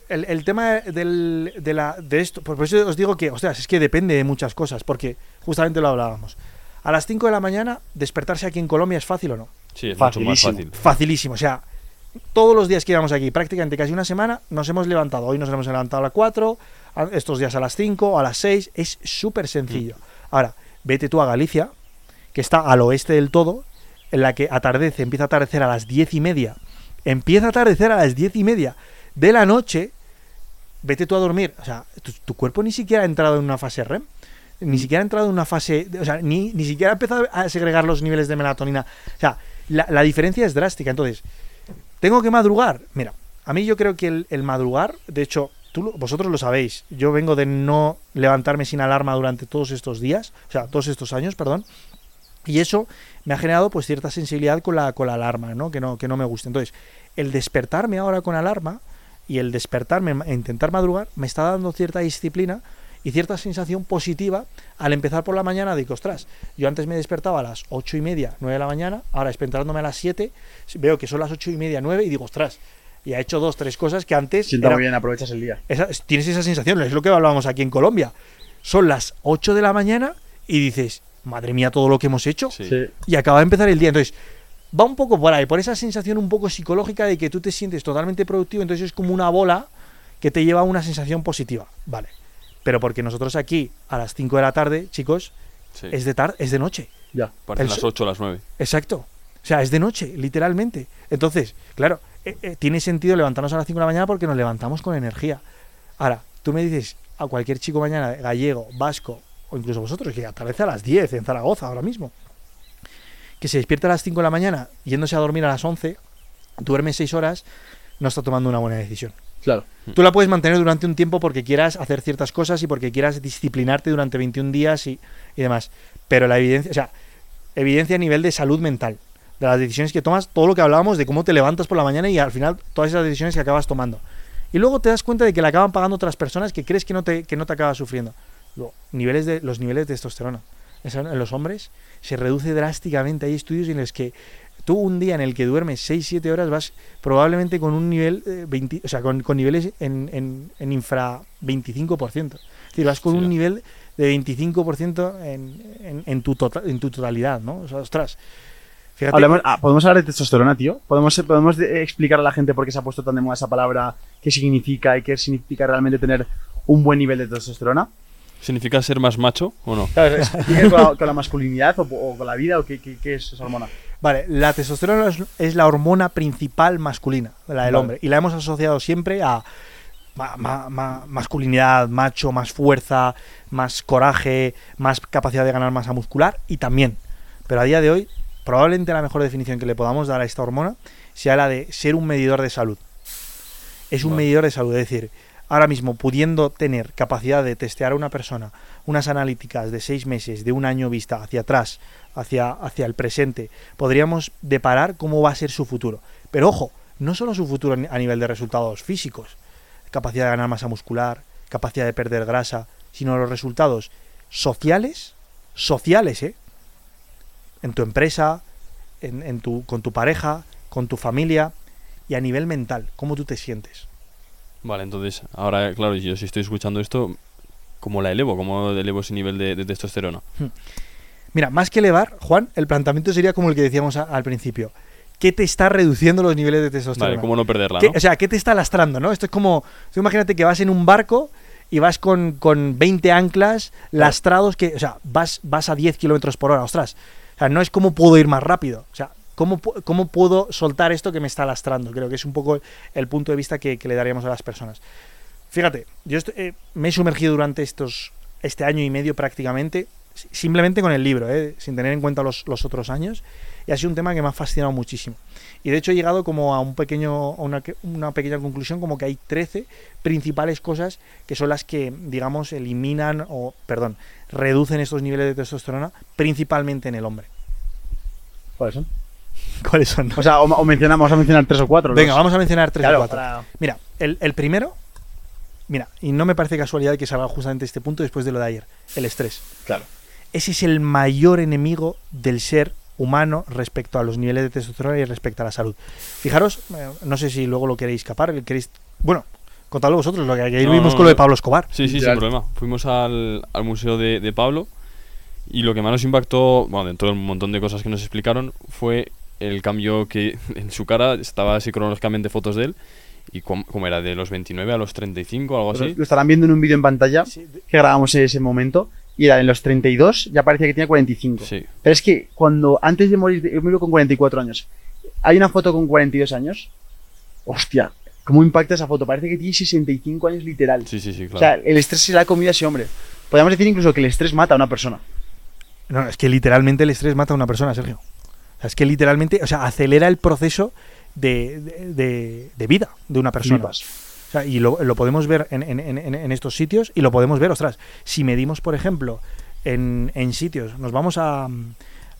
el, el tema del, de, la, de esto, por eso os digo que, ostras, es que depende de muchas cosas, porque justamente lo hablábamos. A las 5 de la mañana, despertarse aquí en Colombia es fácil o no? Sí, es mucho más fácil. Facilísimo, o sea, todos los días que íbamos aquí, prácticamente casi una semana, nos hemos levantado. Hoy nos hemos levantado a las 4, a- estos días a las 5, a las 6, es súper sencillo. Ahora, vete tú a Galicia, que está al oeste del todo, en la que atardece, empieza a atardecer a las 10 y media, empieza a atardecer a las 10 y media de la noche, vete tú a dormir. O sea, tu, tu cuerpo ni siquiera ha entrado en una fase REM. Ni siquiera ha entrado en una fase. O sea, ni, ni siquiera ha empezado a segregar los niveles de melatonina. O sea, la, la diferencia es drástica. Entonces, ¿tengo que madrugar? Mira, a mí yo creo que el, el madrugar, de hecho, vosotros lo sabéis. Yo vengo de no levantarme sin alarma durante todos estos días, o sea, todos estos años, perdón. Y eso me ha generado pues cierta sensibilidad con la, con la alarma, ¿no? Que, no, que no me gusta. Entonces, el despertarme ahora con alarma y el despertarme e intentar madrugar me está dando cierta disciplina y cierta sensación positiva al empezar por la mañana de que, ostras, yo antes me despertaba a las ocho y media, nueve de la mañana, ahora despertándome a las 7, veo que son las ocho y media, nueve y digo, ostras, y ha hecho dos, tres cosas que antes... Sienta era- muy bien, aprovechas el día. esa- tienes esa sensación, es lo que hablábamos aquí en Colombia. Son las 8 de la mañana y dices, madre mía, todo lo que hemos hecho. Sí. Y acaba de empezar el día. Entonces, va un poco por ahí, por esa sensación un poco psicológica de que tú te sientes totalmente productivo, entonces es como una bola que te lleva a una sensación positiva. Vale. Pero porque nosotros aquí, a las 5 de la tarde, chicos, Sí. es de tarde, es de noche. Ya. Parecen el las so- 8 o las 9. Exacto. O sea, es de noche, literalmente. Entonces, claro, eh, eh, tiene sentido levantarnos a las 5 de la mañana porque nos levantamos con energía. Ahora, tú me dices a cualquier chico mañana, gallego, vasco, o incluso vosotros, que atardece a las 10 en Zaragoza ahora mismo, que se despierta a las 5 de la mañana yéndose a dormir a las 11, duerme 6 horas, no está tomando una buena decisión. Claro. Tú la puedes mantener durante un tiempo porque quieras hacer ciertas cosas y porque quieras disciplinarte durante 21 días y, y demás. Pero la evidencia, o sea, evidencia a nivel de salud mental, de las decisiones que tomas, todo lo que hablábamos de cómo te levantas por la mañana y al final todas esas decisiones que acabas tomando. Y luego te das cuenta de que la acaban pagando otras personas que crees que no te, que no te acabas sufriendo. Luego, niveles de, los niveles de testosterona. En los hombres se reduce drásticamente. Hay estudios en los que tú un día en el que duermes 6-7 horas vas probablemente con un nivel, eh, 20 o sea, con, con niveles en, en, en infra 25%. Es decir, vas con Sí. un nivel de 25% en, en, en, tu tota- en tu totalidad, ¿no? O sea, ostras. Fíjate, ah, ¿Podemos hablar de testosterona, tío? ¿Podemos, podemos de- explicar a la gente por qué se ha puesto tan de moda esa palabra, qué significa y qué significa realmente tener un buen nivel de testosterona? ¿Significa ser más macho o no? Claro, ¿es- ¿Tiene con la, con la masculinidad o, o con la vida o qué, qué- qué es esa hormona? Vale, la testosterona es, es la hormona principal masculina, la del Vale. hombre. Y la hemos asociado siempre a ma- ma- ma- masculinidad, macho, más fuerza, más coraje, más capacidad de ganar masa muscular y también. Pero a día de hoy, probablemente la mejor definición que le podamos dar a esta hormona sea la de ser un medidor de salud. Es un medidor de salud, es decir, ahora mismo pudiendo tener capacidad de testear a una persona unas analíticas de seis meses, de un año vista hacia atrás, hacia, hacia el presente, podríamos deparar cómo va a ser su futuro. Pero ojo, no solo su futuro a nivel de resultados físicos, capacidad de ganar masa muscular, capacidad de perder grasa, sino los resultados sociales, sociales, ¿eh? En tu empresa, en, en tu, con tu pareja, con tu familia y a nivel mental, cómo tú te sientes. Vale, entonces, ahora, claro, yo si estoy escuchando esto, ¿cómo la elevo? ¿Cómo elevo ese nivel de, de testosterona? Mira, más que elevar, Juan, el planteamiento sería como el que decíamos a- al principio. ¿Qué te está reduciendo los niveles de testosterona? Vale, ¿cómo no perderla. O sea, ¿qué te está lastrando, no? Esto es como, tú imagínate que vas en un barco y vas con, con 20 anclas lastrados que, o sea, vas, vas a 10 kilómetros por hora, ostras. O sea, no es cómo puedo ir más rápido. O sea, ¿cómo, cómo puedo soltar esto que me está lastrando? Creo que es un poco el punto de vista que, le daríamos a las personas. Fíjate, yo eh, me he sumergido durante estos este año y medio prácticamente, si- simplemente con el libro, eh, sin tener en cuenta los, los otros años, y ha sido un tema que me ha fascinado muchísimo. Y de hecho he llegado como a un pequeño, una, una pequeña conclusión, como que hay 13 principales cosas que son las que, digamos, eliminan o, perdón, reducen estos niveles de testosterona, principalmente en el hombre. ¿Cuáles son? ¿Cuáles son? O sea, o, o mencionamos, vamos a mencionar tres o cuatro. Venga, vamos a mencionar tres Claro, o cuatro. para- Mira, el, el primero, mira, y no me parece casualidad que salga justamente este punto después de lo de ayer, el estrés. Claro. Ese es el mayor enemigo del ser humano respecto a los niveles de testosterona y respecto a la salud. Fijaros, eh, no sé si luego lo queréis escapar, queréis, bueno, contadlo vosotros, lo que ayer No, vimos no, con lo de. Pablo Escobar. Sí, sí, sin Literal. problema. Fuimos al, al museo de, de Pablo y lo que más nos impactó, bueno, dentro del montón de cosas que nos explicaron, fue el cambio que en su cara estaba así cronológicamente fotos de él y cómo, cómo era, de los 29 a los 35 algo Lo, así. lo estarán viendo en un vídeo en pantalla Sí, de- que grabamos en ese momento. Y era en los 32, ya parecía que tenía 45. Sí, Pero es que cuando antes de morir, yo miro con 44 años. Hay una foto con 42 años. Hostia, ¿cómo impacta esa foto? Parece que tiene 65 años literal. sí, sí, sí, O sea, claro. el estrés se le ha comido a ese hombre. Podríamos decir incluso que el estrés mata a una persona. No, es que literalmente el estrés mata a una persona, Sergio. O sea, es que literalmente, o sea, acelera el proceso de, de- de- de vida de una persona. Flipas. O sea, y lo, lo podemos ver en, en- en- en- en estos sitios y lo podemos ver, ostras, si medimos, por ejemplo, en, en sitios, nos vamos a,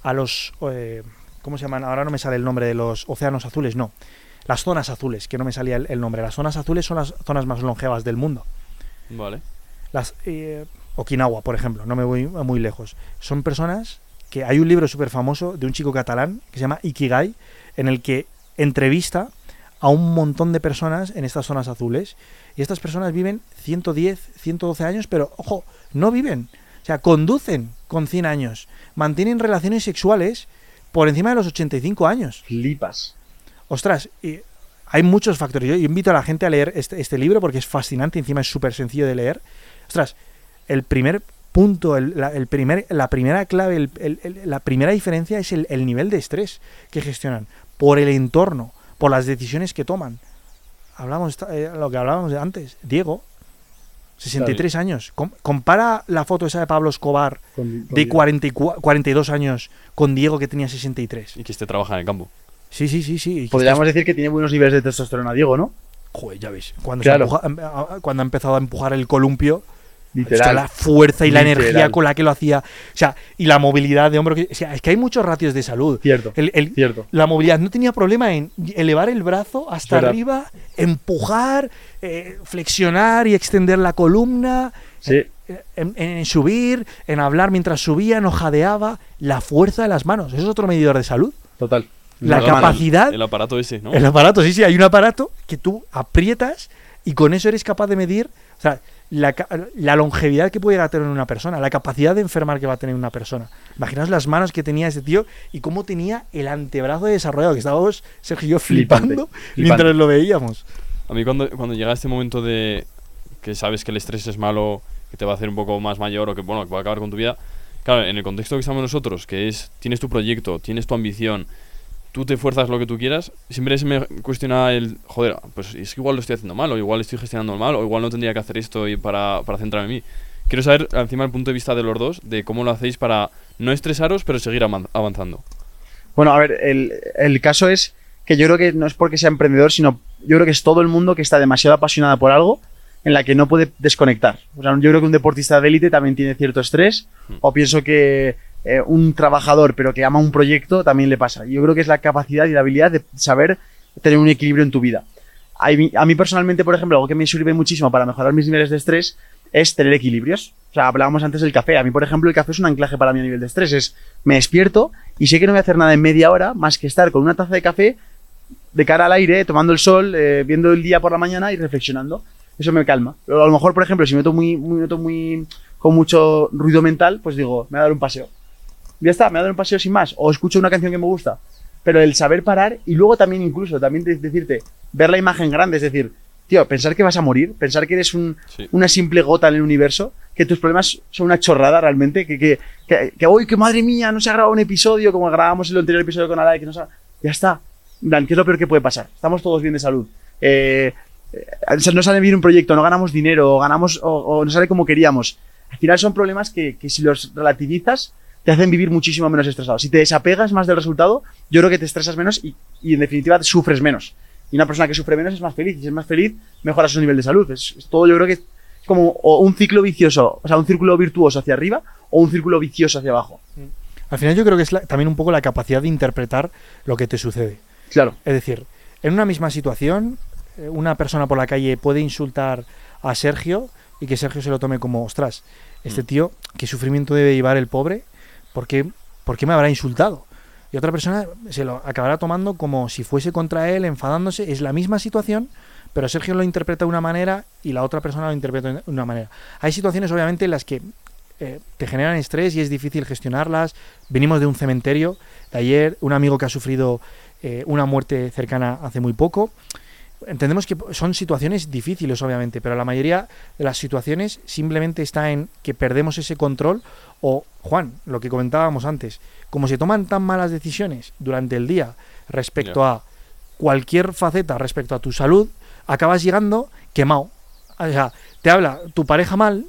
a los, eh, ¿cómo se llaman? Ahora no me sale el nombre de los océanos azules, no. Las zonas azules, que no me salía el, el nombre. Las zonas azules son las zonas más longevas del mundo. Vale. Las, eh, Okinawa, por ejemplo, no me voy muy lejos. Son personas que hay un libro súper famoso de un chico catalán que se llama Ikigai, en el que entrevista a un montón de personas en estas zonas azules. Y estas personas viven 110, 112 años, pero ojo, no viven. O sea, conducen con 100 años. Mantienen relaciones sexuales por encima de los 85 años. Flipas. Ostras, y hay muchos factores. Yo invito a la gente a leer este, este libro porque es fascinante, encima es súper sencillo de leer. Ostras, el primer punto, el- la, el primer, la primera clave, el- el- el- la primera diferencia es el, el nivel de estrés que gestionan por el entorno, por las decisiones que toman. Hablamos eh, lo que hablábamos de antes. Diego, 63 años. Com- compara la foto esa de Pablo Escobar Con- con- de 44 42 años con Diego que tenía 63. Y que este trabaja en el campo. Sí, sí, sí, sí. Podríamos decir que tiene buenos niveles de testosterona, Diego, ¿no? Joder, ya ves. Cuando, Claro. se empuja- em- cuando ha empezado a empujar el columpio, Literal. la fuerza y la energía con la que lo hacía. O sea, y la movilidad de hombro. o sea, es que hay muchos ratios de salud. Cierto, El- el- cierto. La movilidad no tenía problema en elevar el brazo hasta Verdad. arriba, empujar, eh, flexionar y extender la columna. Sí. eh, En, en subir, en hablar mientras subía, no jadeaba. La fuerza de las manos. Eso es otro medidor de salud. Total. La capacidad. El aparato ese, ¿no? El aparato, sí, sí, hay un aparato que tú aprietas y con eso eres capaz de medir o sea, la, longevidad que puede tener una persona, la capacidad de enfermar que va a tener una persona. Imaginaos las manos que tenía ese tío y cómo tenía el antebrazo desarrollado, que estábamos, Sergio y yo, Flipante, flipando flipante. mientras lo veíamos. A mí cuando, cuando llega este momento de que sabes que el estrés es malo, que te va a hacer un poco más mayor o que, bueno, que va a acabar con tu vida, claro, en el contexto que estamos nosotros, que es, tienes tu proyecto, tienes tu ambición, tú te fuerzas lo que tú quieras, siempre se me cuestiona el, joder, pues es que igual lo estoy haciendo mal, o igual estoy gestionando mal, o igual no tendría que hacer esto y para, para centrarme en mí. Quiero saber, encima, el punto de vista de los dos, de cómo lo hacéis para no estresaros, pero seguir avanzando. Bueno, a ver, el, el caso es que yo creo que no es porque sea emprendedor, sino yo creo que es todo el mundo que está demasiado apasionado por algo en la que no puede desconectar. O sea, yo creo que un deportista de élite también tiene cierto estrés, o pienso que eh, un trabajador pero que ama un proyecto también le pasa. Yo creo que es la capacidad y la habilidad de saber tener un equilibrio en tu vida. A mí, personalmente, por ejemplo, algo que me sirve muchísimo para mejorar mis niveles de estrés es tener equilibrios. O sea, hablábamos antes del café. A mí, por ejemplo, el café es un anclaje para a nivel de estrés. Es, me despierto y sé que no voy a hacer nada en media hora más que estar con una taza de café de cara al aire, tomando el sol, eh, viendo el día por la mañana y reflexionando. Eso me calma. A lo mejor, por ejemplo, si me noto muy, muy, muy con mucho ruido mental, pues digo, me voy a dar un paseo. Ya está, me voy a dar un paseo sin más. O escucho una canción que me gusta. Pero el saber parar y luego también incluso, también de- decirte, ver la imagen grande, es decir, tío, pensar que vas a morir, pensar que eres un, Sí. una simple gota en el universo, que tus problemas son una chorrada realmente, que, que, que, que hoy, que madre mía, no se ha grabado un episodio como grabamos el anterior episodio con Alay, que no se ha- Ya está. ¿Qué es lo peor que puede pasar? Estamos todos bien de salud. Eh, eh, no sale bien un proyecto, no ganamos dinero, o ganamos, o, o no sale como queríamos. Al final son problemas que, que si los relativizas te hacen vivir muchísimo menos estresado. Si te desapegas más del resultado, yo creo que te estresas menos y, y en definitiva sufres menos. Y una persona que sufre menos es más feliz. Y si es más feliz, mejora su nivel de salud. Es, es todo, yo creo que es como un ciclo vicioso, o sea, un círculo virtuoso hacia arriba o un círculo vicioso hacia abajo. Al final yo creo que es la- también un poco la capacidad de interpretar lo que te sucede. Claro. Es decir, en una misma situación, eh, una persona por la calle puede insultar a Sergio y que Sergio se lo tome como, ostras, este tío, qué sufrimiento debe llevar el pobre, ¿por qué, me habrá insultado? Y otra persona se lo acabará tomando como si fuese contra él, enfadándose. Es la misma situación, pero Sergio lo interpreta de una manera y la otra persona lo interpreta de una manera. Hay situaciones, obviamente, en las que eh, te generan estrés y es difícil gestionarlas. Venimos de un cementerio de ayer, un amigo que ha sufrido eh, una muerte cercana hace muy poco. Entendemos que son situaciones difíciles, obviamente, pero la mayoría de las situaciones simplemente está en que perdemos ese control o, Juan, lo que comentábamos antes, como se toman tan malas decisiones durante el día respecto a cualquier faceta respecto a tu salud, acabas llegando quemado. O sea, te habla tu pareja mal,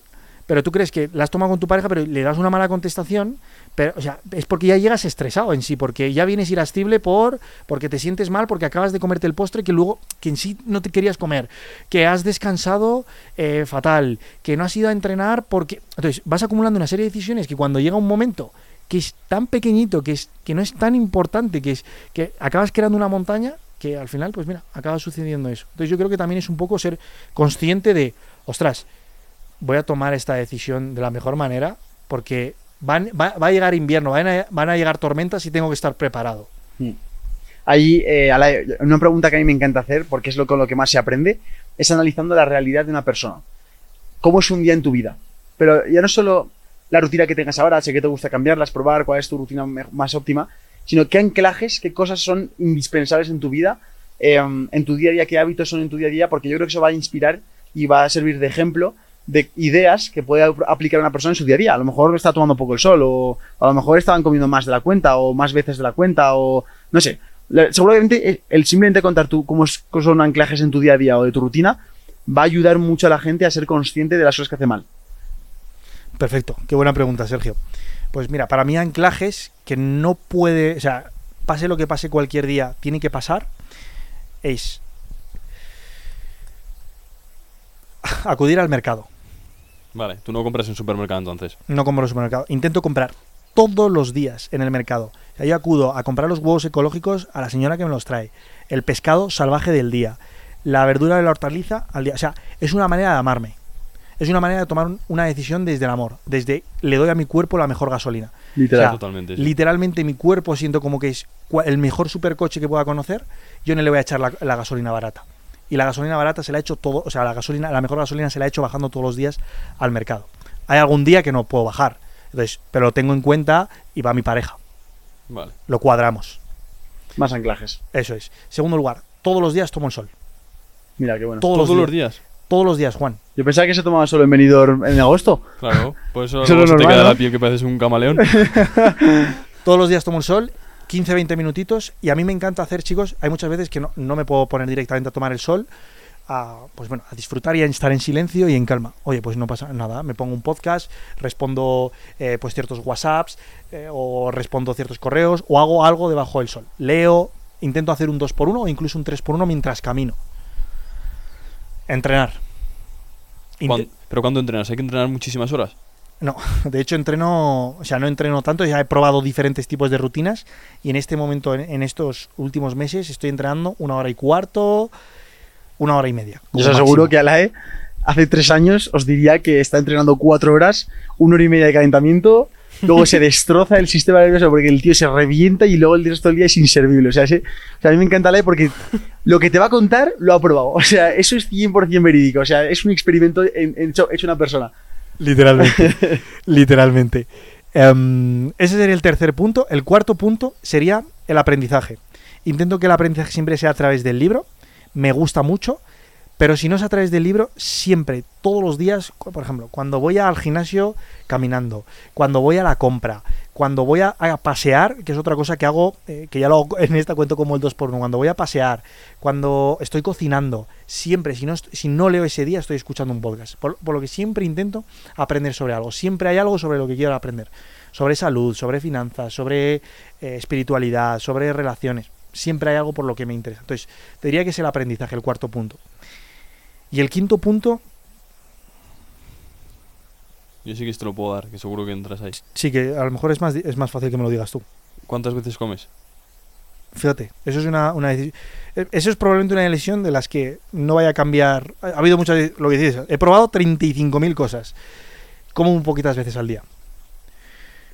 pero tú crees que la has tomado con tu pareja, pero le das una mala contestación, pero, o sea, es porque ya llegas estresado en sí, porque ya vienes irascible por, porque te sientes mal, porque acabas de comerte el postre que luego, que en sí no te querías comer, que has descansado eh, fatal, que no has ido a entrenar porque... Entonces, vas acumulando una serie de decisiones que cuando llega un momento que es tan pequeñito, que, es, que no es tan importante, que, es, que acabas creando una montaña, que al final, pues mira, acaba sucediendo eso. Entonces yo creo que también es un poco ser consciente de, ostras, voy a tomar esta decisión de la mejor manera porque van- va, va a llegar invierno, van a, van a llegar tormentas y tengo que estar preparado. Ahí, eh, Ala, una pregunta que a mí me encanta hacer, porque es lo con lo que más se aprende, es analizando la realidad de una persona. ¿Cómo es un día en tu vida? Pero ya no solo la rutina que tengas ahora, sé que te gusta cambiarlas, probar cuál es tu rutina más óptima, sino qué anclajes, qué cosas son indispensables en tu vida, eh, en tu día a día, qué hábitos son en tu día a día, porque yo creo que eso va a inspirar y va a servir de ejemplo de ideas que puede ap- aplicar una persona en su día a día. A lo mejor está tomando poco el sol, o a lo mejor estaban comiendo más de la cuenta, o más veces de la cuenta, o no sé. Seguramente eh, el simplemente contar tú cómo son anclajes en tu día a día o de tu rutina va a ayudar mucho a la gente a ser consciente de las cosas que hace mal. Perfecto, qué buena pregunta, Sergio. Pues mira, para mí anclajes que no puede, o sea, pase lo que pase cualquier día, tiene que pasar, es acudir al mercado. Vale, tú no compras en supermercado entonces. No compro en el supermercado. Intento comprar todos los días en el mercado. O sea, yo acudo a comprar los huevos ecológicos a la señora que me los trae. El pescado salvaje del día. La verdura de la hortaliza al día. O sea, es una manera de amarme. Es una manera de tomar un- una decisión desde el amor. Desde le doy a mi cuerpo la mejor gasolina. Literal. O sea, Totalmente, sí. Literalmente mi cuerpo siento como que es el mejor supercoche que pueda conocer. Yo no le voy a echar la, la gasolina barata. Y la gasolina barata se la ha hecho todo, o sea, la gasolina, la mejor gasolina se la ha hecho bajando todos los días al mercado. Hay algún día que no puedo bajar, entonces, pero lo tengo en cuenta y va mi pareja. Vale. Lo cuadramos. Más anclajes. Eso es. Segundo lugar, todos los días tomo el sol. Mira, qué bueno. Todos, Todos los los días. días. Todos los días, Juan. Yo pensaba que se tomaba solo en Benidorm en agosto. Claro, por eso, Eso se te queda ¿no? la piel que pareces un camaleón. Todos los días tomo el sol, 15-20 minutitos, y a mí me encanta hacer, chicos, hay muchas veces que no, no me puedo poner directamente a tomar el sol, a, pues bueno, a disfrutar y a estar en silencio y en calma. Oye, pues no pasa nada, me pongo un podcast, respondo eh, pues ciertos WhatsApps, eh, o respondo ciertos correos, o hago algo debajo del sol. Leo, intento hacer un 2x1 o incluso un 3x1 mientras camino. Entrenar. Pero cuando entrenas, hay que entrenar muchísimas horas. No, de hecho entreno, o sea, no entreno tanto, ya he probado diferentes tipos de rutinas y en este momento, en, estos últimos meses, estoy entrenando una hora y cuarto, una hora y media. Yo os aseguro máximo. que Alae hace tres años os diría que está entrenando cuatro horas, una hora y media de calentamiento, luego se destroza el sistema nervioso porque el tío se revienta y luego el resto del día es inservible. O sea, ese- o sea, a mí me encanta Alae porque lo que te va a contar lo ha probado. O sea, eso es 100% verídico. O sea, es un experimento en- en- hecho, hecho una persona. Literalmente. literalmente. Em, ese sería el tercer punto. El cuarto punto sería el aprendizaje. Intento que el aprendizaje siempre sea a través del libro. Me gusta mucho. Pero si no es a través del libro, siempre, todos los días, por ejemplo, cuando voy al gimnasio caminando, cuando voy a la compra, cuando voy a, a pasear, que es otra cosa que hago, eh, que ya lo hago en esta cuento como el 2x1, cuando voy a pasear, cuando estoy cocinando, siempre, si no, si no leo ese día, estoy escuchando un podcast. Por, por lo que siempre intento aprender sobre algo. Siempre hay algo sobre lo que quiero aprender. Sobre salud, sobre finanzas, sobre eh, espiritualidad, sobre relaciones. Siempre hay algo por lo que me interesa. Entonces, te diría que es el aprendizaje, el cuarto punto. Y el quinto punto, Yo sí que esto lo puedo dar, que seguro que entras ahí. sí que a lo mejor es más, es más fácil que me lo digas tú. ¿Cuántas veces comes? Fíjate, eso es una, una decisión. eh, Eso es probablemente una elección de las que no vaya a cambiar. Ha ha habido muchas. Lo que dices, he probado 35.000 cosas. Como un poquitas veces al día.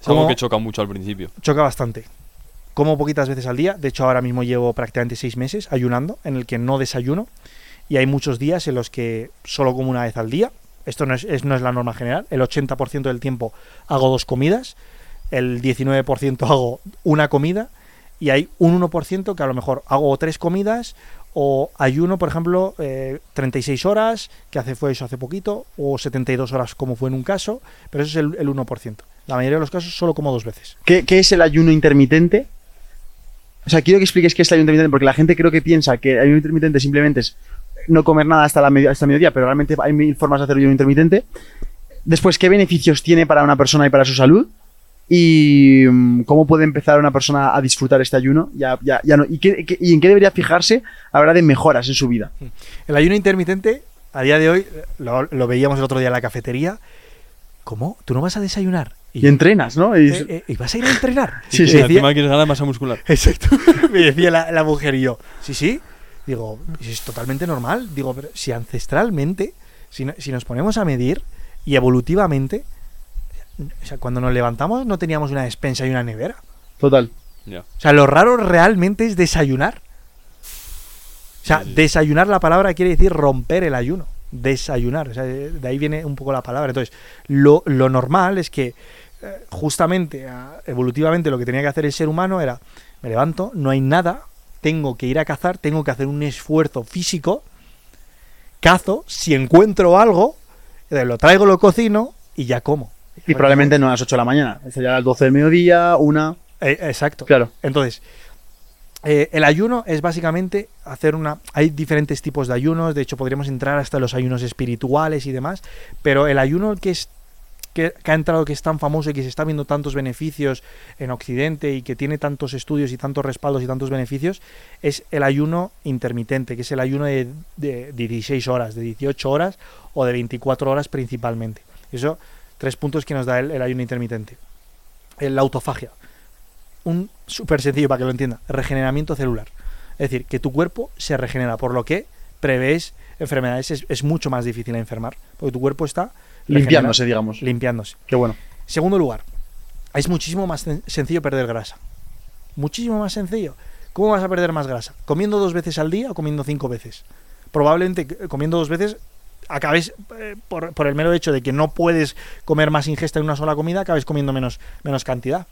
Es algo Como- que choca mucho al principio. choca bastante. Como poquitas veces al día. De hecho, ahora mismo llevo prácticamente seis meses ayunando, en el que no desayuno. Y hay muchos días en los que solo como una vez al día. Esto no es, es- no es la norma general. El 80% del tiempo hago dos comidas. El 19% hago una comida. Y hay un 1% que a lo mejor hago tres comidas. O ayuno, por ejemplo, eh, 36 horas, que hace fue eso hace poquito. O 72 horas, como fue en un caso. Pero eso es el, el 1%. La mayoría de los casos solo como dos veces. ¿Qué, qué es el ayuno intermitente? O sea, quiero que expliques qué es el ayuno intermitente, porque la gente creo que piensa que el ayuno intermitente simplemente es no comer nada hasta, la medio- hasta mediodía, pero realmente hay mil formas de hacer ayuno intermitente. Después, ¿qué beneficios tiene para una persona y para su salud? Y mm, cómo puede empezar una persona a disfrutar este ayuno. Ya, ya, ya no. ¿Y, qué- qué- y en qué debería fijarse a la hora de mejoras en su vida? El ayuno intermitente, a día de hoy, lo, lo veíamos el otro día en la cafetería. ¿Cómo? ¿Tú no vas a desayunar? Y entrenas, ¿no? Y- Eh, eh, ¿y vas a ir a entrenar? Sí, Y sí. decía- Encima quieres ganar masa muscular. Exacto. Me decía la, la mujer y yo, sí, sí. Digo, es totalmente normal. Digo, pero si ancestralmente, si, no- si nos ponemos a medir y evolutivamente, o sea, cuando nos levantamos no teníamos una despensa y una nevera. Total. Ya. O sea, lo raro realmente es desayunar. O sea, Sí, sí. desayunar la palabra quiere decir romper el ayuno. Desayunar. O sea, de de ahí viene un poco la palabra. Entonces, lo, lo normal es que eh, justamente, evolutivamente, lo que tenía que hacer el ser humano era, me levanto, no hay nada, tengo que ir a cazar, tengo que hacer un esfuerzo físico, cazo, si encuentro algo, eh, lo traigo, lo cocino y ya como. Y probablemente no a las 8 de la mañana. Sería a las 12 del mediodía, una. Eh, exacto. Claro. Entonces, eh, el ayuno es básicamente hacer una... Hay diferentes tipos de ayunos, de hecho podríamos entrar hasta los ayunos espirituales y demás, pero el ayuno que es que, ha entrado, que es tan famoso y que se está viendo tantos beneficios en Occidente y que tiene tantos estudios y tantos respaldos y tantos beneficios, es el ayuno intermitente, que es el ayuno de, de 16 horas, de 18 horas o de 24 horas principalmente. Eso, tres puntos que nos da el, ayuno intermitente. La autofagia. Un súper sencillo para que lo entienda. Regeneramiento celular. Es decir, que tu cuerpo se regenera, por lo que prevés enfermedades. Es, es mucho más difícil enfermar, porque tu cuerpo está Limpiándose, digamos. Limpiándose. Qué bueno. Segundo lugar, es muchísimo más sen- sencillo perder grasa. Muchísimo más sencillo. ¿Cómo vas a perder más grasa? ¿Comiendo dos veces al día o comiendo cinco veces? Probablemente eh, comiendo dos veces acabes, eh, por, por el mero hecho de que no puedes comer más ingesta en una sola comida, acabes comiendo menos, menos cantidad.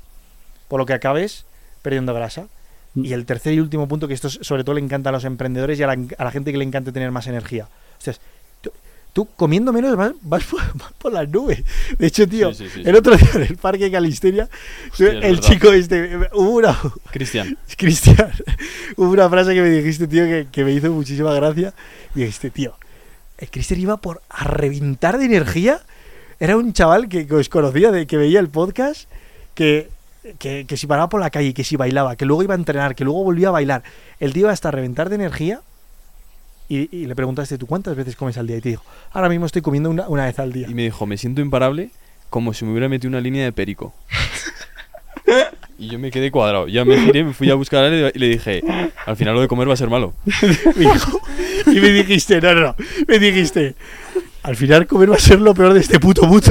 Por lo que acabes perdiendo grasa. Y el tercer y último punto, que esto es- sobre todo le encanta a los emprendedores y a la, a la gente que le encanta tener más energía. Hostias, tú, comiendo menos vas, vas por, vas por las nubes. De hecho, tío, Sí, sí, sí, el otro día en el parque de Calisteria, Hostia, es el verdad. chico este, hubo una, Cristian. Cristian, hubo una frase que me dijiste, tío, que, que me hizo muchísima gracia. Y dijiste, tío, el Cristian iba por a reventar de energía. Era un chaval que, que os conocía, de, que veía el podcast, que, que, que si paraba por la calle, que si bailaba, que luego iba a entrenar, que luego volvía a bailar. El tío iba hasta a reventar de energía. Y, y le preguntaste, ¿tú cuántas veces comes al día? Y te dijo, ahora mismo estoy comiendo una, una vez al día. Y me dijo, me siento imparable como si me hubiera metido una línea de perico. y yo me quedé cuadrado. Ya me giré, me fui a buscar a él y le dije, al final lo de comer va a ser malo. Me dijo- y me dijiste, no, no, no, me dijiste, al final comer va a ser lo peor de este puto mundo.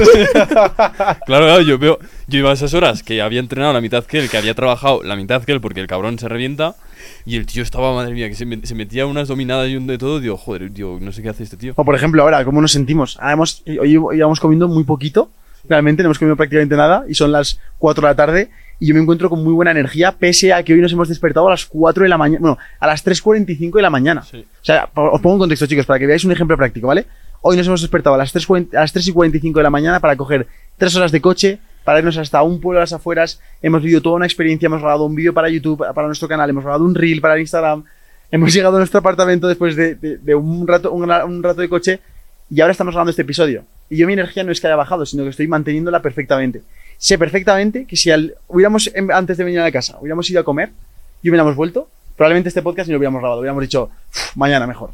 Claro, claro, yo veo, yo iba a esas horas que había entrenado la mitad que él, que había trabajado la mitad que él porque el cabrón se revienta. Y el tío estaba, madre mía, que se, me- se metía unas dominadas y un de todo. Digo, joder, tío, no sé qué hace este tío. O por ejemplo, ahora, ¿cómo nos sentimos? Ah, hemos- hoy íbamos comiendo muy poquito. Realmente no hemos comido prácticamente nada y son las 4 de la tarde y yo me encuentro con muy buena energía pese a que hoy nos hemos despertado a las 4 de la mañana, bueno, a las 3.45 de la mañana. Sí. O sea, os pongo en contexto, chicos, para que veáis un ejemplo práctico, ¿vale? Hoy nos hemos despertado a las 3, a las 3 y 45 de la mañana para coger 3 horas de coche, para irnos hasta un pueblo a las afueras. Hemos vivido toda una experiencia, hemos grabado un vídeo para YouTube, para nuestro canal, hemos grabado un reel para Instagram. Hemos llegado a nuestro apartamento después de, de- de un, rato, un, rato de coche y ahora estamos grabando este episodio. Y yo mi energía no es que haya bajado, sino que estoy manteniéndola perfectamente. Sé perfectamente que si al- hubiéramos, em- antes de venir a la casa, hubiéramos ido a comer y hubiéramos vuelto, probablemente este podcast ni lo hubiéramos grabado, hubiéramos dicho, "Uf, mañana mejor.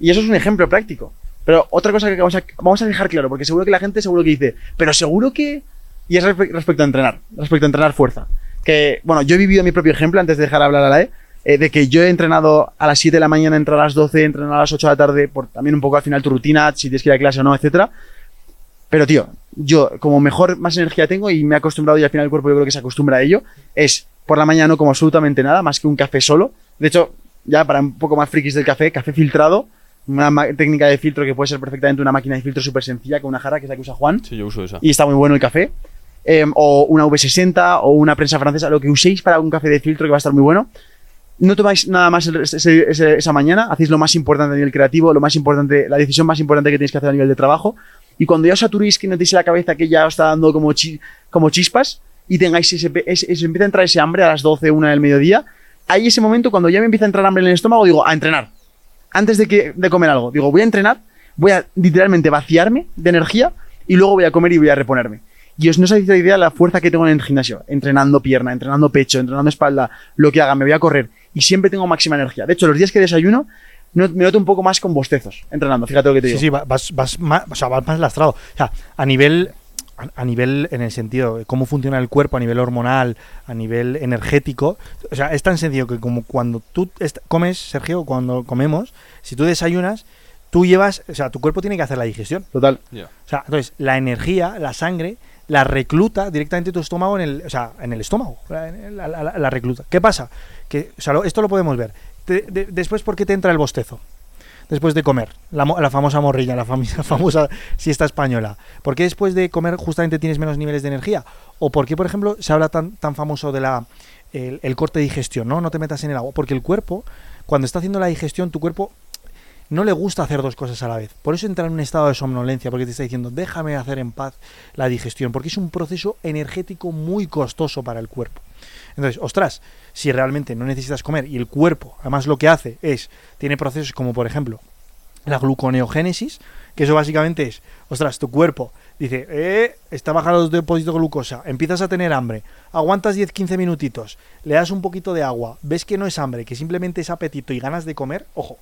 Y eso es un ejemplo práctico. Pero otra cosa que vamos a, vamos a dejar claro, porque seguro que la gente seguro que dice, pero seguro que... Y es respe- respecto a entrenar, respecto a entrenar fuerza. Que, bueno, yo he vivido mi propio ejemplo antes de dejar hablar a la E, eh, de que yo he entrenado a las 7 de la mañana, entrar a las 12, entrenar a las 8 de la tarde, por también un poco al final tu rutina, si tienes que ir a clase o no, etcétera. Pero, tío, yo como mejor, más energía tengo y me he acostumbrado y al final el cuerpo yo creo que se acostumbra a ello, es por la mañana no como absolutamente nada, más que un café solo. De hecho, ya para un poco más frikis del café, café filtrado, una técnica de filtro que puede ser perfectamente una máquina de filtro súper sencilla con una jarra, que es la que usa Juan, Sí, yo uso esa. y está muy bueno el café. Em, o una V60 o una prensa francesa, lo que uséis para un café de filtro que va a estar muy bueno. No tomáis nada más el- ese- ese- esa mañana, hacéis lo más importante a nivel creativo, lo más importante, la decisión más importante que tenéis que hacer a nivel de trabajo. Y cuando ya os saturéis, que notéis en la cabeza que ya os está dando como, chi- como chispas y tengáis ese, ese- empieza a entrar ese hambre a las 12, 1 del mediodía, ahí ese momento, cuando ya me empieza a entrar hambre en el estómago, digo, a entrenar. Antes de, que, de comer algo, digo, voy a entrenar, voy a literalmente vaciarme de energía y luego voy a comer y voy a reponerme. Y os no os hacéis la idea de la fuerza que tengo en el gimnasio, entrenando pierna, entrenando pecho, entrenando espalda, lo que haga, me voy a correr y siempre tengo máxima energía. De hecho, los días que desayuno, no- me noto un poco más con bostezos entrenando, fíjate lo que te Sí, digo. sí, va- vas, vas más, o sea, vas más lastrado. O sea, a nivel, a, a nivel en el sentido de cómo funciona el cuerpo, a nivel hormonal, a nivel energético. O sea, es tan sencillo que como cuando tú comes, Sergio, cuando comemos, si tú desayunas, tú llevas, o sea, tu cuerpo tiene que hacer la digestión. Total. O sea, entonces, la energía, la sangre, la recluta directamente tu estómago en el, o sea, en el estómago. La, la- la- la recluta. ¿Qué pasa? Que, o sea, lo- esto lo podemos ver. Te- de- después, ¿por qué te entra el bostezo? Después de comer, la, la famosa morrilla, la la famosa siesta española. ¿Por qué después de comer justamente tienes menos niveles de energía? ¿O por qué, por ejemplo, se habla tan, tan famoso de la el, el corte de digestión? ¿no? no te metas en el agua. Porque el cuerpo, cuando está haciendo la digestión, tu cuerpo no le gusta hacer dos cosas a la vez. Por eso entra en un estado de somnolencia, porque te está diciendo, déjame hacer en paz la digestión, porque es un proceso energético muy costoso para el cuerpo. Entonces, ostras, si realmente no necesitas comer y el cuerpo, además lo que hace es, tiene procesos como por ejemplo la gluconeogénesis, que eso básicamente es, ostras, tu cuerpo dice, eh, está bajando los depósitos de glucosa, empiezas a tener hambre, aguantas 10-15 minutitos, le das un poquito de agua, ves que no es hambre, que simplemente es apetito y ganas de comer, ojo,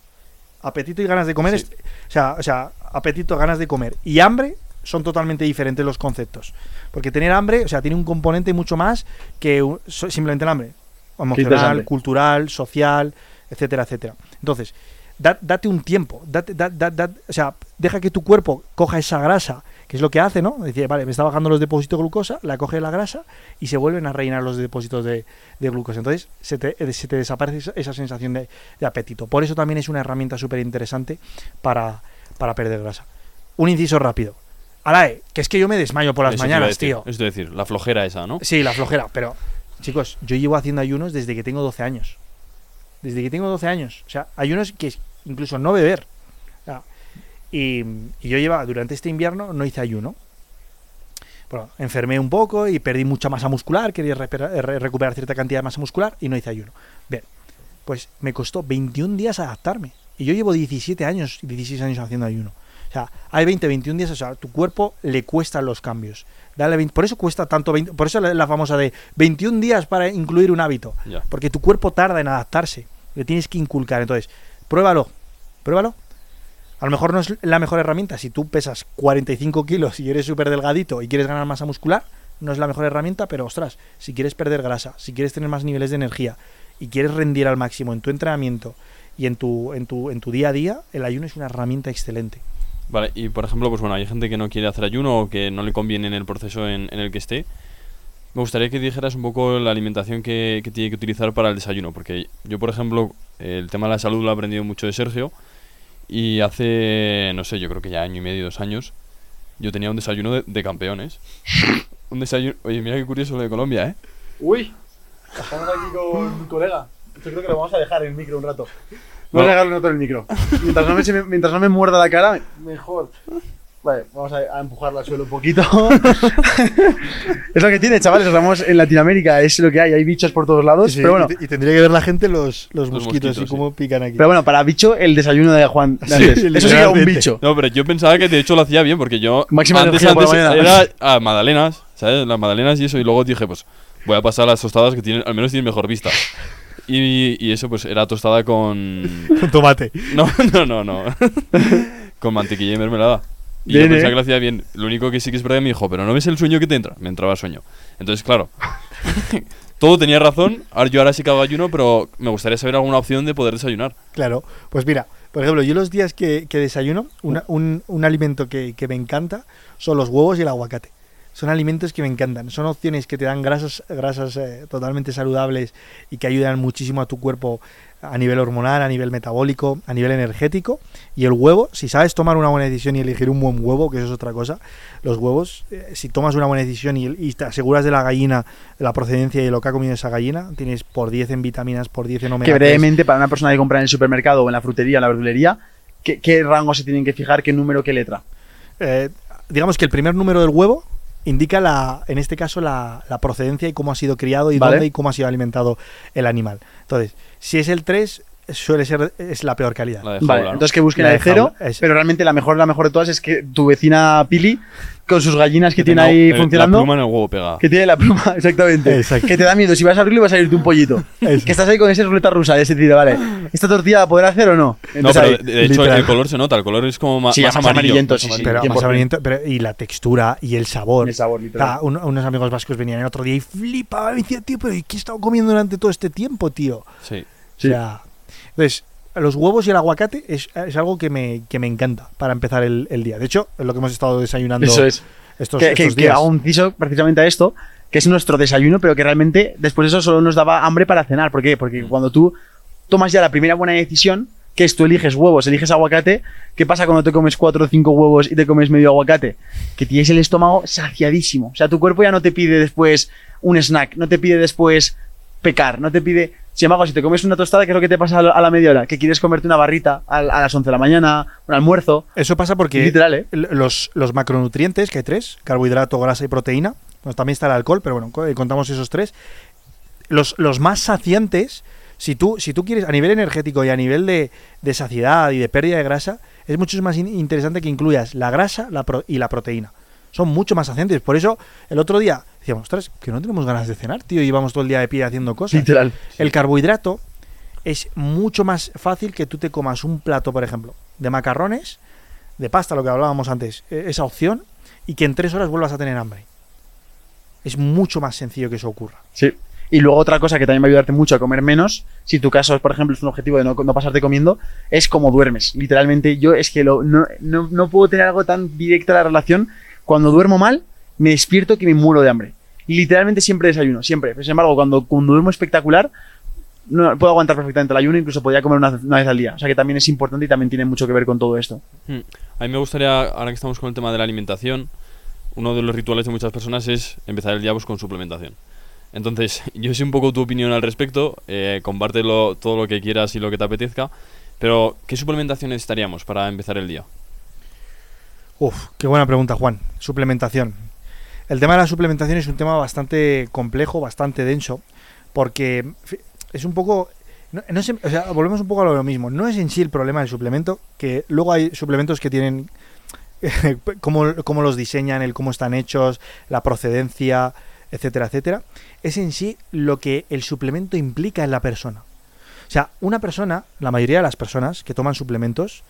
apetito y ganas de comer, es- o, sea, o sea, apetito, ganas de comer y hambre son totalmente diferentes los conceptos. Porque tener hambre, o sea, tiene un componente mucho más que simplemente el hambre. Emocional, cultural, social, etcétera, etcétera. Entonces, da- date un tiempo, date, da- da- da- o sea, deja que tu cuerpo coja esa grasa, que es lo que hace, ¿no? Dice, vale, me está bajando los depósitos de glucosa, la coge la grasa y se vuelven a rellenar los depósitos de, de glucosa. Entonces, se te, eh, se te desaparece esa, esa sensación de, de apetito. Por eso también es una herramienta súper interesante para, para perder grasa. Un inciso rápido. Alae, que es que yo me desmayo por las Eso mañanas, decir, tío. Es decir, la flojera esa, ¿no? Sí, la flojera, pero chicos, yo llevo haciendo ayunos desde que tengo 12 años. Desde que tengo 12 años. O sea, ayunos que es incluso no beber. Y, y yo llevaba, durante este invierno no hice ayuno. Bueno, enfermé un poco y perdí mucha masa muscular, quería re- recuperar cierta cantidad de masa muscular y no hice ayuno. Bien, pues me costó 21 días adaptarme. Y yo llevo 17 años, 16 años haciendo ayuno. Sea, hay 20, 21 días, o sea, tu cuerpo le cuestan los cambios. Dale 20 por eso cuesta tanto, 20 por eso la, la famosa de 21 días para incluir un hábito. Porque tu cuerpo tarda en adaptarse. Le tienes que inculcar. Entonces, pruébalo. Pruébalo. A lo mejor no es la mejor herramienta. Si tú pesas 45 kilos y eres súper delgadito y quieres ganar masa muscular, no es la mejor herramienta, pero ostras, si quieres perder grasa, si quieres tener más niveles de energía y quieres rendir al máximo en tu entrenamiento y en tu, en tu, en tu día a día, el ayuno es una herramienta excelente. Vale, y por ejemplo, pues bueno, hay gente que no quiere hacer ayuno o que no le conviene en el proceso en, en el que esté. Me gustaría que dijeras un poco la alimentación que, que tiene que utilizar para el desayuno, porque yo, por ejemplo, el tema de la salud lo he aprendido mucho de Sergio y hace, no sé, yo creo que ya año y medio, dos años, yo tenía un desayuno de, de campeones. un desayuno... Oye, mira qué curioso lo de Colombia, ¿eh? Uy, estamos aquí con mi colega. Yo creo que lo vamos a dejar en el micro un rato. No. Vamos a dejarlo en otro el micro. Mientras no me, mientras no me muerda la cara, mejor. Vale, vamos a, a empujarla al suelo un poquito. es lo que tiene, chavales. Estamos en Latinoamérica, es lo que hay. Hay bichos por todos lados. pero bueno, y, tendría que ver la gente los, los, Los mosquitos, mosquitos, y cómo pican aquí. pero bueno, para bicho, el desayuno de Juan. de Sí. Eso sería un literalmente. bicho. No, pero yo pensaba que de hecho lo hacía bien, porque yo Máxima antes, energía por la antes era ah, magdalenas, ¿sabes? Las magdalenas y eso, y luego dije, pues voy a pasar a las tostadas que tienen, al menos tienen mejor vista. Y, y eso pues era tostada con... Con tomate. No, no, no, no. con mantequilla y mermelada. Y Bien, yo pensaba ¿eh? que lo hacía bien. Lo único que sí que es verdad, me dijo, pero ¿no ves el sueño que te entra? Me entraba sueño. Entonces, claro, todo tenía razón. Ahora yo ahora sí que hago ayuno, pero me gustaría saber alguna opción de poder desayunar. Claro, pues mira, por ejemplo, yo los días que, que desayuno, una- un, un alimento que, que me encanta son los huevos y el aguacate. Son alimentos que me encantan. Son opciones que te dan grasas, grasas eh, totalmente saludables y que ayudan muchísimo a tu cuerpo a nivel hormonal, a nivel metabólico, a nivel energético. Y el huevo, si sabes tomar una buena decisión y elegir un buen huevo, que eso es otra cosa, los huevos, eh, si tomas una buena decisión y, y te aseguras de la gallina, de la procedencia y de lo que ha comido esa gallina, tienes por 10 en vitaminas, por 10 en omega Que 3. brevemente, para una persona que compra en el supermercado o en la frutería o en la verdulería, ¿qué, qué rango se tienen que fijar? ¿Qué número, qué letra? Eh, digamos que el primer número del huevo indica la, en este caso la, la procedencia y cómo ha sido criado y Vale. dónde y cómo ha sido alimentado el animal. Entonces, si es el 3, suele ser es la peor calidad. La de Vale, entonces que busquen La la de de cero, es- pero realmente la mejor, la mejor de todas es que tu vecina Pili, con sus gallinas que, tiene ahí eh, funcionando, La pluma en el huevo pega. que tiene la pluma, exactamente, Exacto. que te da miedo, si vas a abrirlo y vas a irte un pollito, Eso. que estás ahí con esa ruleta rusa, ese tiro, vale, ¿esta tortilla la podrá hacer o no? No, pero de, de hecho literal. el color se nota, el color es como ma- Sí, más, más amarillo. amarillento, más sí, sí. amarillo. pero 100%. más amarillento, pero- y la textura y el sabor. El sabor, literal. Ah, un- unos amigos vascos venían el otro día y flipaban. Me decían, tío, pero ¿y ¿qué he estado comiendo durante todo este tiempo, tío? Sí. Sí. O sea, entonces, los huevos y el aguacate es, es algo que me, que me encanta para empezar el, el día. De hecho, es lo que hemos estado desayunando Eso es. estos, que, estos que días. hago un ciso precisamente a esto, que es nuestro desayuno, pero que realmente después de eso solo nos daba hambre para cenar. ¿Por qué? Porque cuando tú tomas ya la primera buena decisión, que es tú eliges huevos, eliges aguacate, ¿qué pasa cuando te comes cuatro o cinco huevos y te comes medio aguacate? Que tienes el estómago saciadísimo. O sea, tu cuerpo ya no te pide después un snack, no te pide después pecar, no te pide... Sin embargo, si te comes una tostada, ¿qué es lo que te pasa a la- media hora? Que quieres comerte una barrita a, a las 11 de la mañana, un almuerzo. Eso pasa porque Literal, ¿eh? los, los macronutrientes, que hay tres, carbohidrato, grasa y proteína, pues también está el alcohol, pero bueno, eh, contamos esos tres. Los, los más saciantes, si tú, si tú quieres, a nivel energético y a nivel de, de saciedad y de pérdida de grasa, es mucho más in- interesante que incluyas la grasa la pro- y la proteína. Son mucho más saciantes. Por eso, el otro día decíamos, ostras, que no tenemos ganas de cenar, tío, y vamos todo el día de pie haciendo cosas. Literal. El carbohidrato es mucho más fácil que tú te comas un plato, por ejemplo, de macarrones, de pasta, lo que hablábamos antes, e- esa opción, y que en tres horas vuelvas a tener hambre. Es mucho más sencillo que eso ocurra. Sí. Y luego otra cosa que también va a ayudarte mucho a comer menos, si tu caso, por ejemplo, es un objetivo de no, no pasarte comiendo, es cómo duermes. Literalmente, yo es que lo- no, no, no puedo tener algo tan directo a la relación. Cuando duermo mal, me despierto que me muero de hambre. Literalmente siempre desayuno, siempre. Sin embargo, cuando, duermo espectacular, no, puedo aguantar perfectamente el ayuno, incluso podría comer una, una vez al día. O sea que también es importante y también tiene mucho que ver con todo esto. Hmm. A mí me gustaría, ahora que estamos con el tema de la alimentación, uno de los rituales de muchas personas es empezar el día pues, con suplementación. Entonces, yo sé un poco tu opinión al respecto, eh, compártelo todo lo que quieras y lo que te apetezca, pero ¿qué suplementación necesitaríamos para empezar el día? Uf, qué buena pregunta, Juan. Suplementación. El tema de la suplementación es un tema bastante complejo, bastante denso, porque es un poco... No, o sea, volvemos un poco a lo mismo. No es en sí el problema del suplemento, que luego hay suplementos que tienen cómo, cómo los diseñan, el cómo están hechos, la procedencia, etcétera, etcétera. Es en sí lo que el suplemento implica en la persona. O sea, una persona, la mayoría de las personas que toman suplementos,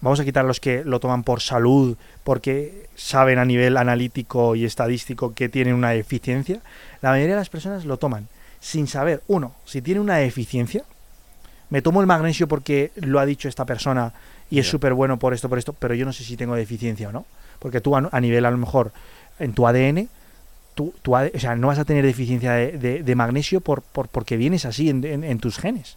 vamos a quitar los que lo toman por salud, porque saben a nivel analítico y estadístico que tienen una deficiencia, la mayoría de las personas lo toman sin saber, uno, si tiene una deficiencia, me tomo el magnesio porque lo ha dicho esta persona y es súper bueno por esto, por esto, pero yo no sé si tengo deficiencia o no. Porque tú a, a nivel, a lo mejor, en tu ADN, tú, tu o sea, no vas a tener deficiencia de, de- de magnesio por, por- porque vienes así en, en- en tus genes.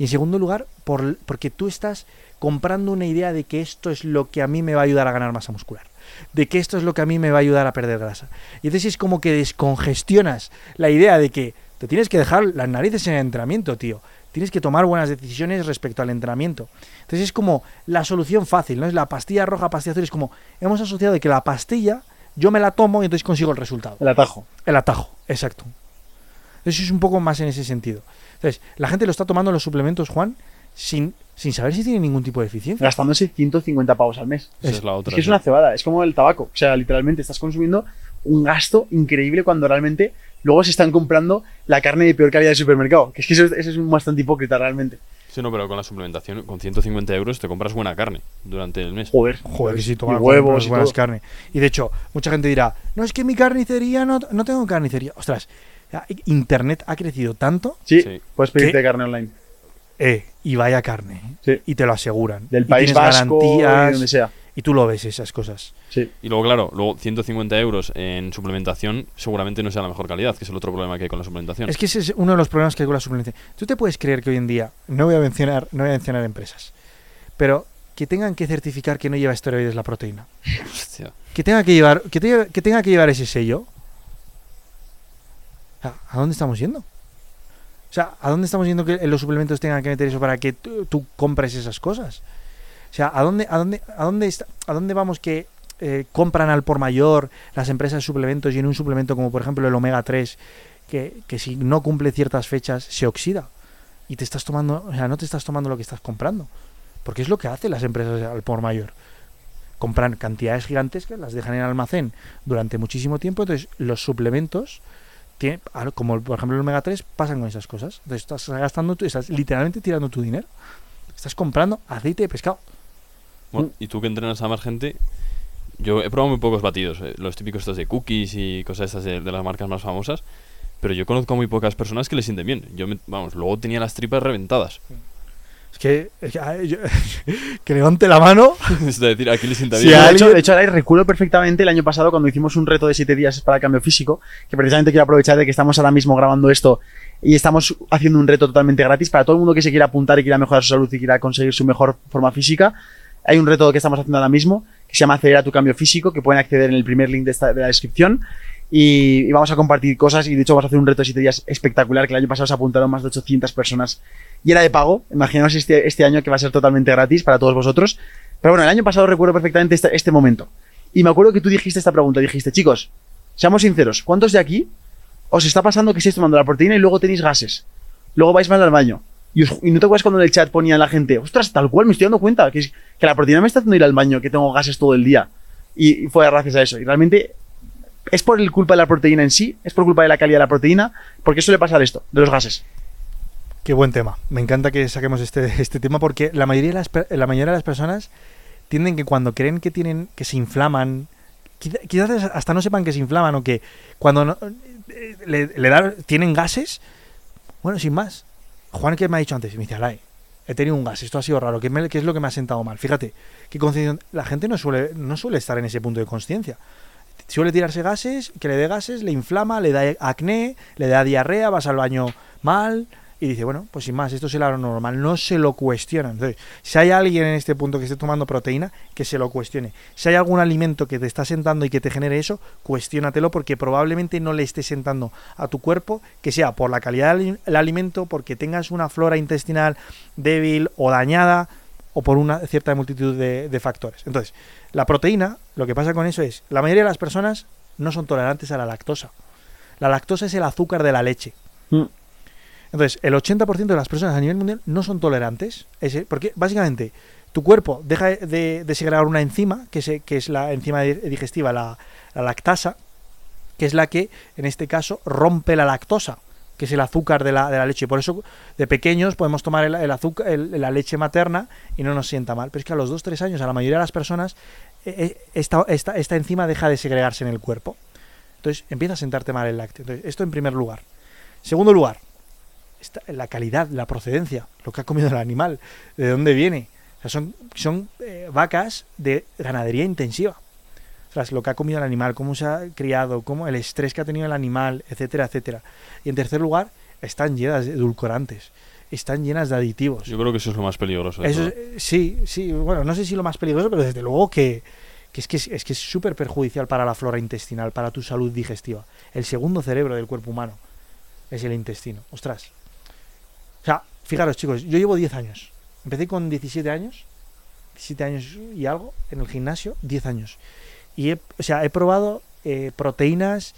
Y en segundo lugar, por, porque tú estás comprando una idea de que esto es lo que a mí me va a ayudar a ganar masa muscular. De que esto es lo que a mí me va a ayudar a perder grasa. Y entonces es como que descongestionas la idea de que te tienes que dejar las narices en el entrenamiento, tío. Tienes que tomar buenas decisiones respecto al entrenamiento. Entonces es como la solución fácil, ¿no? Es la pastilla roja, pastilla azul. Es como hemos asociado de que la pastilla yo me la tomo y entonces consigo el resultado. El atajo. El atajo, exacto. Eso es un poco más en ese sentido. Entonces, la gente lo está tomando los suplementos, Juan, sin, sin saber si tiene ningún tipo de deficiencia. Gastándose 150 pavos al mes. Esa es la otra. Es que es una cebada, es como el tabaco. O sea, literalmente estás consumiendo un gasto increíble cuando realmente luego se están comprando la carne de peor calidad del supermercado. Que es que eso, eso es bastante hipócrita realmente. Sí, no, pero con la suplementación, con 150 euros te compras buena carne durante el mes. Joder. Joder, que sí, Y tomar huevos y buenas carne. Y de hecho, mucha gente dirá, no, es que mi carnicería no, no tengo carnicería. Ostras, Internet ha crecido tanto, Sí, Sí. puedes pedirte carne online. eh, y vaya carne. Sí. Y te lo aseguran. Del Y País tienes Vasco, y garantías, donde sea. Y tú lo ves, esas cosas. Sí. Y luego, claro, luego 150 euros en suplementación seguramente no sea la mejor calidad, que es el otro problema que hay con la suplementación. Es que ese es uno de los problemas que hay con la suplementación. Tú te puedes creer que hoy en día, no voy a mencionar, no voy a mencionar empresas, pero que tengan que certificar que no lleva esteroides la proteína. Hostia. Que tenga que llevar, que, te- que tenga que llevar ese sello. ¿A dónde estamos yendo? O sea, ¿a dónde estamos yendo que los suplementos tengan que meter eso para que tú, tú compres esas cosas? O sea, ¿a dónde, a dónde, a dónde, está- a dónde vamos que eh, compran al por mayor las empresas de suplementos y en un suplemento como por ejemplo el omega 3, que, que si no cumple ciertas fechas se oxida? Y te estás tomando, o sea, no te estás tomando lo que estás comprando. Porque es lo que hacen las empresas al por mayor compran cantidades gigantescas, las dejan en almacén durante muchísimo tiempo, entonces los suplementos, tienen, ah, como por ejemplo el omega 3, pasan con esas cosas. Entonces estás gastando, tu- estás literalmente tirando tu dinero. Estás comprando aceite de pescado. Bueno, y tú que entrenas a más gente, yo he probado muy pocos batidos, eh, los típicos estos de cookies y cosas estas de, de las marcas más famosas, pero yo conozco a muy pocas personas que le sienten bien. Yo, me- vamos, luego tenía las tripas reventadas. Es que, es que, ay, yo- que levante la mano. es decir, aquí le sienta Sí, bien. de, hecho, de hecho, ahora recuerdo perfectamente el año pasado cuando hicimos un reto de 7 días para el cambio físico, que precisamente quiero aprovechar de que estamos ahora mismo grabando esto y estamos haciendo un reto totalmente gratis para todo el mundo que se quiera apuntar y quiera mejorar su salud y quiera conseguir su mejor forma física. Hay un reto que estamos haciendo ahora mismo que se llama Acelera tu cambio físico, que pueden acceder en el primer link de, esta, de la descripción. Y, y vamos a compartir cosas y de hecho vamos a hacer un reto de 7 días espectacular que el año pasado se apuntaron más de 800 personas y era de pago. Imaginaos este, este año que va a ser totalmente gratis para todos vosotros. Pero bueno, el año pasado recuerdo perfectamente este, este momento. Y me acuerdo que tú dijiste esta pregunta, dijiste, chicos, seamos sinceros, ¿cuántos de aquí os está pasando que estáis tomando la proteína y luego tenéis gases? Luego vais mal al baño. Y, no te acuerdas cuando en el chat ponía la gente, ostras, tal cual, me estoy dando cuenta, que la proteína me está haciendo ir al baño, que tengo gases todo el día. Y, y fue gracias a eso. Y realmente es por el culpa de la proteína en sí, es por culpa de la calidad de la proteína, porque suele pasar esto, de los gases. Qué buen tema. Me encanta que saquemos este, este tema porque la mayoría, de las, la mayoría de las personas tienden que cuando creen que tienen que se inflaman Quiz- Quizás hasta no sepan que se inflaman o que cuando no- le, le da- tienen gases, bueno, sin más. Juan, que me ha dicho antes? Me dice, Alay, he tenido un gas, esto ha sido raro, ¿qué, me- qué es lo que me ha sentado mal? Fíjate, qué conciencia- la gente no suele, no suele estar en ese punto de conciencia. Suele tirarse gases, que le dé gases, le inflama, le da acné, le da diarrea, vas al baño mal y dice, bueno, pues sin más, esto es el normal, no se lo cuestionan. Entonces, si hay alguien en este punto que esté tomando proteína, que se lo cuestione. Si hay algún alimento que te está sentando y que te genere eso, cuestiónatelo porque probablemente no le esté sentando a tu cuerpo, que sea por la calidad del alimento, porque tengas una flora intestinal débil o dañada, o por una cierta multitud de, de factores. Entonces, la proteína, lo que pasa con eso es, la mayoría de las personas no son tolerantes a la lactosa. La lactosa es el azúcar de la leche. Mm. Entonces, el 80% de las personas a nivel mundial no son tolerantes. Ese, porque básicamente tu cuerpo deja de, de segregar una enzima, que, se- que es la enzima di- digestiva, la, la lactasa, que es la que, en este caso, rompe la lactosa, que es el azúcar de la, de la leche. Por eso, de pequeños podemos tomar el, azúcar, el- la leche materna y no nos sienta mal. Pero es que a los 2-3 años, a la mayoría de las personas, eh, eh, esta, esta, esta enzima deja de segregarse en el cuerpo. Entonces empieza a sentarte mal el lácteo. Entonces, esto en primer lugar. Segundo lugar, esta- la calidad, la procedencia, lo que ha comido el animal, de dónde viene. O sea, son son eh, vacas de ganadería intensiva. O sea, lo que ha comido el animal, cómo se ha criado, cómo el estrés que ha tenido el animal, etcétera, etcétera. Y en tercer lugar, están llenas de edulcorantes, están llenas de aditivos. Yo creo que eso es lo más peligroso. Eso es- sí, sí, bueno, no sé si lo más peligroso, pero desde luego que, que es que es, que es súper perjudicial para la flora intestinal, para tu salud digestiva. El segundo cerebro del cuerpo humano es el intestino. Ostras. Fijaros, chicos, yo llevo 10 años. Empecé con 17 años, 17 años y algo en el gimnasio, 10 años. Y he, o sea, he probado eh, proteínas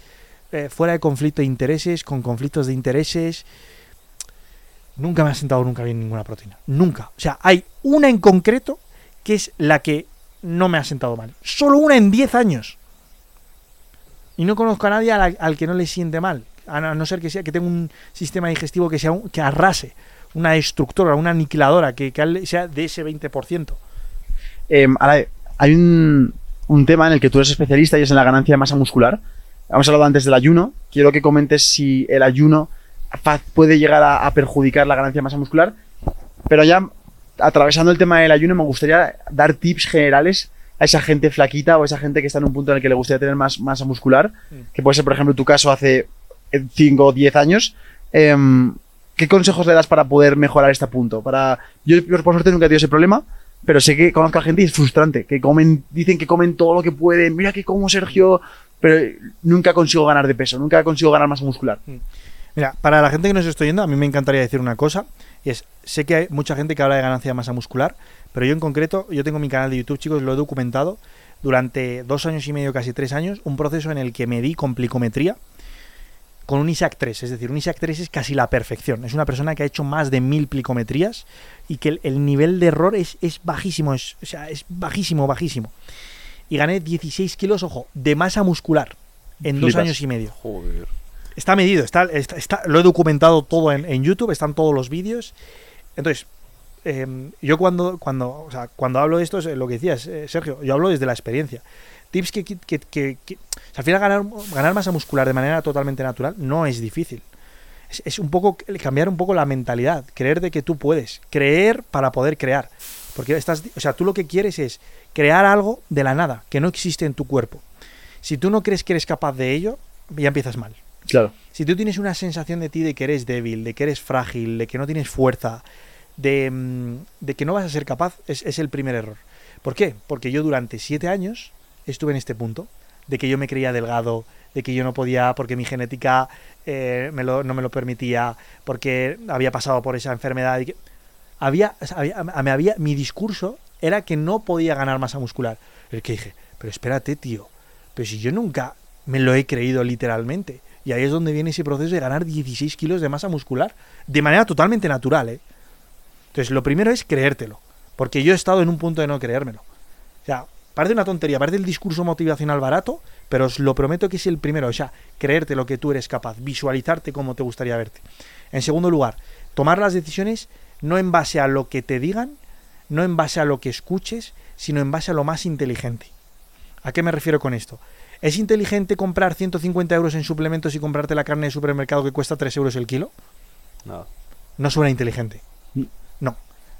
eh, fuera de conflicto de intereses, con conflictos de intereses. Nunca me ha sentado nunca bien ninguna proteína. Nunca. O sea, hay una en concreto que es la que no me ha sentado mal. Solo una en 10 años. Y no conozco a nadie a la- al que no le siente mal. A no ser que sea que tenga un sistema digestivo que sea un- que arrase. Una destructora, una aniquiladora, que, que sea de ese 20%. Eh, ahora, hay un, un tema en el que tú eres especialista y es en la ganancia de masa muscular. Hemos hablado antes del ayuno. Quiero que comentes si el ayuno puede llegar a, a perjudicar la ganancia de masa muscular. Pero ya atravesando el tema del ayuno, me gustaría dar tips generales a esa gente flaquita o esa gente que está en un punto en el que le gustaría tener más masa muscular, que puede ser, por ejemplo, tu caso hace 5 o 10 años. Em, ¿Qué consejos le das para poder mejorar este punto? Para... Yo, por suerte, nunca he tenido ese problema, pero sé que conozco a gente y es frustrante, que comen, dicen que comen todo lo que pueden, mira que como Sergio, pero nunca consigo ganar de peso, nunca consigo ganar masa muscular. Mira, para la gente que nos estoy yendo, a mí me encantaría decir una cosa, y es, sé que hay mucha gente que habla de ganancia de masa muscular, pero yo en concreto, yo tengo mi canal de YouTube, chicos, lo he documentado durante dos años y medio, casi tres años, un proceso en el que medí con plicometría con un ISAC 3, es decir, un ISAC 3 es casi la perfección, es una persona que ha hecho más de mil plicometrías y que el, el nivel de error es, es bajísimo, es, o sea, es bajísimo, bajísimo. Y gané 16 kilos, ojo, de masa muscular en dos años y medio. Joder. Está medido, está, está, está- lo he documentado todo en, en YouTube, están todos los vídeos. Entonces, eh, yo cuando, cuando, o sea, cuando hablo de esto, es lo que decías, eh, Sergio, yo hablo desde la experiencia. Tips que, que, que- que- o sea, al final ganar, ganar masa muscular de manera totalmente natural no es difícil. Es, es un poco cambiar un poco la mentalidad, creer de que tú puedes, creer para poder crear. Porque estás, o sea, tú lo que quieres es crear algo de la nada, que no existe en tu cuerpo. Si tú no crees que eres capaz de ello, ya empiezas mal. Claro. Si tú tienes una sensación de ti de que eres débil, de que eres frágil, de que no tienes fuerza, de, mm, de que no vas a ser capaz, es, es el primer error. ¿Por qué? Porque yo durante siete años estuve en este punto, de que yo me creía delgado, de que yo no podía, porque mi genética eh, no me lo permitía, porque había pasado por esa enfermedad. Y que había- me había, mi discurso era que no podía ganar masa muscular. El que dije, pero espérate, tío, pero si yo nunca me lo he creído literalmente. Y ahí es donde viene ese proceso de ganar 16 kilos de masa muscular de manera totalmente natural, ¿eh? Entonces, lo primero es creértelo. Porque yo he estado en un punto de no creérmelo. O sea, parece una tontería, parece el discurso motivacional barato, pero os lo prometo que es el primero. O sea, creerte lo que tú eres capaz, visualizarte como te gustaría verte. En segundo lugar, tomar las decisiones no en base a lo que te digan, no en base a lo que escuches, sino en base a lo más inteligente. ¿A qué me refiero con esto? ¿Es inteligente comprar 150 euros en suplementos y comprarte la carne de supermercado que cuesta 3 euros el kilo? Nada. No suena inteligente. No.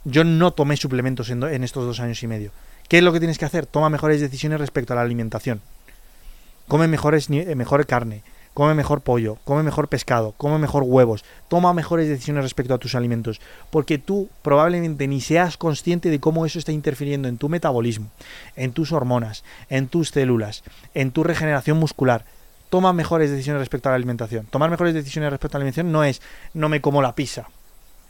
Yo no tomé suplementos en, do- en estos dos años y medio. ¿Qué es lo que tienes que hacer? Toma mejores decisiones respecto a la alimentación. Come mejores, eh, mejor carne, come mejor pollo, come mejor pescado, come mejor huevos. Toma mejores decisiones respecto a tus alimentos. Porque tú probablemente ni seas consciente de cómo eso está interfiriendo en tu metabolismo, en tus hormonas, en tus células, en tu regeneración muscular. Toma mejores decisiones respecto a la alimentación. Tomar mejores decisiones respecto a la alimentación no es no me como la pizza.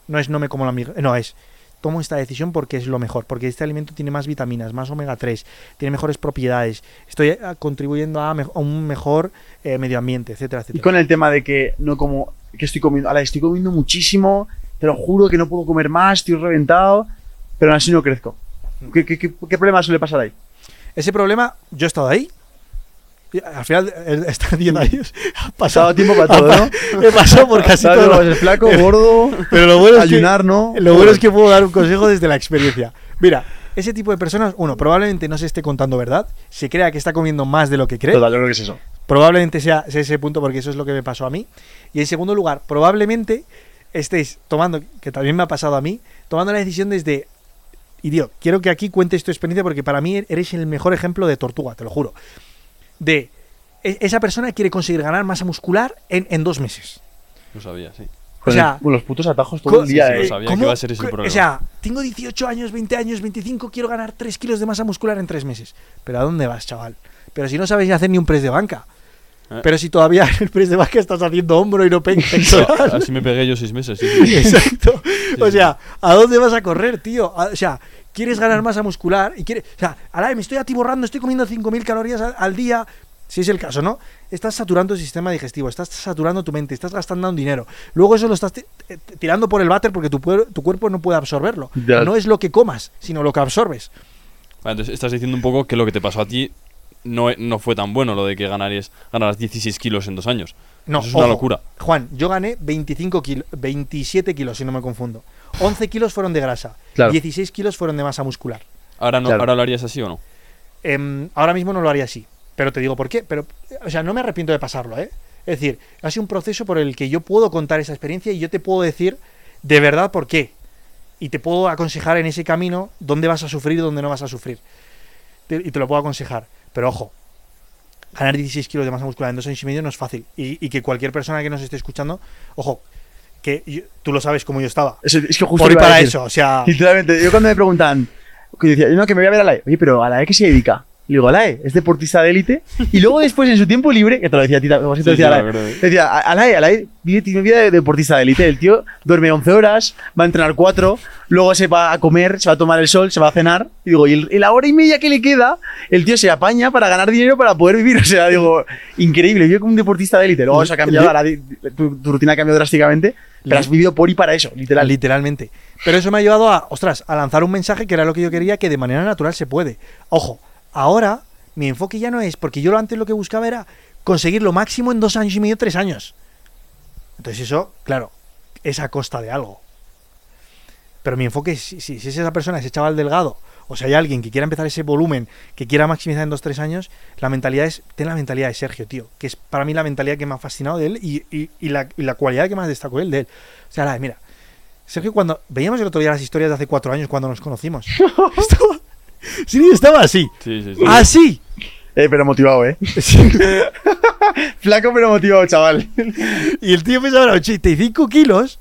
No es no me como la miga- No, es tomo esta decisión porque es lo mejor, porque este alimento tiene más vitaminas, más omega 3, tiene mejores propiedades, estoy eh, contribuyendo a, me- a un mejor eh, medio ambiente, etcétera, Y etcétera. con el tema de que no como, que estoy comiendo, ahora estoy comiendo muchísimo, te lo juro que no puedo comer más, estoy reventado, pero aún así no crezco. ¿Qué, qué, qué- qué problema suele pasar ahí? Ese problema, yo he estado ahí. Al final, está 10 años. Ha Pasado tiempo para todo, ¿no? He pasado por casi ¿Sabes todo. es el flaco, gordo, Pero lo bueno es que- ayunar, ¿no? Lo bueno es que puedo dar un consejo desde la experiencia. Mira, ese tipo de personas, uno, probablemente no se esté contando verdad, se crea que está comiendo más de lo que cree. Total, yo creo que es eso. Probablemente sea, sea ese punto porque eso es lo que me pasó a mí. Y en segundo lugar, probablemente estéis tomando, que también me ha pasado a mí, tomando la decisión desde... Y tío, quiero que aquí cuentes tu experiencia porque para mí eres el mejor ejemplo de tortuga, te lo juro. De e- esa persona quiere conseguir ganar masa muscular en, en dos meses. Lo sabía, sí. O sea, con los putos atajos todo el día, sí, sí, lo eh. sabía ¿Cómo? que iba a ser ese problema. O sea, tengo 18 años, 20 años, 25, quiero ganar 3 kilos de masa muscular en 3 meses. ¿Pero a dónde vas, chaval? Pero si no sabes ni hacer ni un press de banca. Eh. Pero si todavía en el press de banca estás haciendo hombro y no pe- pectoral. Así me pegué yo seis meses. Sí, sí. Exacto. O sea, ¿a dónde vas a correr, tío? O sea, quieres ganar masa muscular y quieres. O sea, ala, me estoy atiborrando, estoy comiendo 5.000 calorías al, al día. Si es el caso, ¿no? Estás saturando el sistema digestivo, estás saturando tu mente, estás gastando un dinero. Luego eso lo estás eh, tirando por el váter porque tu, tu cuerpo no puede absorberlo. Ya. No es lo que comas, sino lo que absorbes. Vale, entonces estás diciendo un poco que lo que te pasó a ti no, e- no fue tan bueno, lo de que ganarías, ganaras 16 kilos en dos años. No, Eso es una locura. Juan, yo gané 25 kilos, 27 kilos, si no me confundo. 11 kilos fueron de grasa, Claro. 16 kilos fueron de masa muscular. Ahora, no, Claro. ¿Ahora lo harías así o no? Em, ahora mismo no lo haría así, pero te digo por qué. Pero, o sea, no me arrepiento de pasarlo, ¿eh? Es decir, ha sido un proceso por el que yo puedo contar esa experiencia y yo te puedo decir de verdad por qué. Y te puedo aconsejar en ese camino dónde vas a sufrir y dónde no vas a sufrir. Te- y te lo puedo aconsejar. Pero ojo, ganar 16 kilos de masa muscular en dos años y medio no es fácil. Y, y que cualquier persona que nos esté escuchando, ojo, que yo- tú lo sabes cómo yo estaba. Es, es que justo Por para decir. eso, o sea... Literalmente, yo cuando me preguntan, que decía, no, que me voy a ver a la E. Oye, pero ¿a la E qué se dedica? Le digo, a la E, es deportista de élite. Y luego después en su tiempo libre, que te lo decía a ti, como si te Sí, decía sí, a la me E. acuerdo. Te decía, a a la E, a la E, vive, tiene vida de deportista de élite. El tío duerme 11 horas, va a entrenar 4, luego se va a comer, se va a tomar el sol, se va a cenar. Y digo, y, el- y la hora y media que le queda, el tío se apaña para ganar dinero para poder vivir. O sea, digo, increíble, vive como un deportista de élite. Luego se ha cambiado, ahora tu, tu rutina ha cambiado drásticamente, pero has vivido por y para eso, literal. Literalmente. Pero eso me ha llevado a, ostras, a lanzar un mensaje que era lo que yo quería, que de manera natural se puede. Ojo, ahora mi enfoque ya no es, porque yo antes lo que buscaba era conseguir lo máximo en dos años y medio, tres años. Entonces eso, claro, es a costa de algo. Pero mi enfoque es, si, si- si es esa persona, ese chaval delgado, o si hay alguien que quiera empezar ese volumen, que quiera maximizar en dos, tres años, la mentalidad es, ten la mentalidad de Sergio, tío, que es para mí la mentalidad que me ha fascinado de él y, y- y la, y la cualidad que más destacó él de él. O sea, la de, mira, Sergio, cuando veíamos el otro día las historias de hace cuatro años cuando nos conocimos, estaba, sí, estaba así, Sí, sí, sí. así. Eh, pero motivado, ¿eh? Flaco pero motivado, chaval. Y el tío pesaba 85 kilos,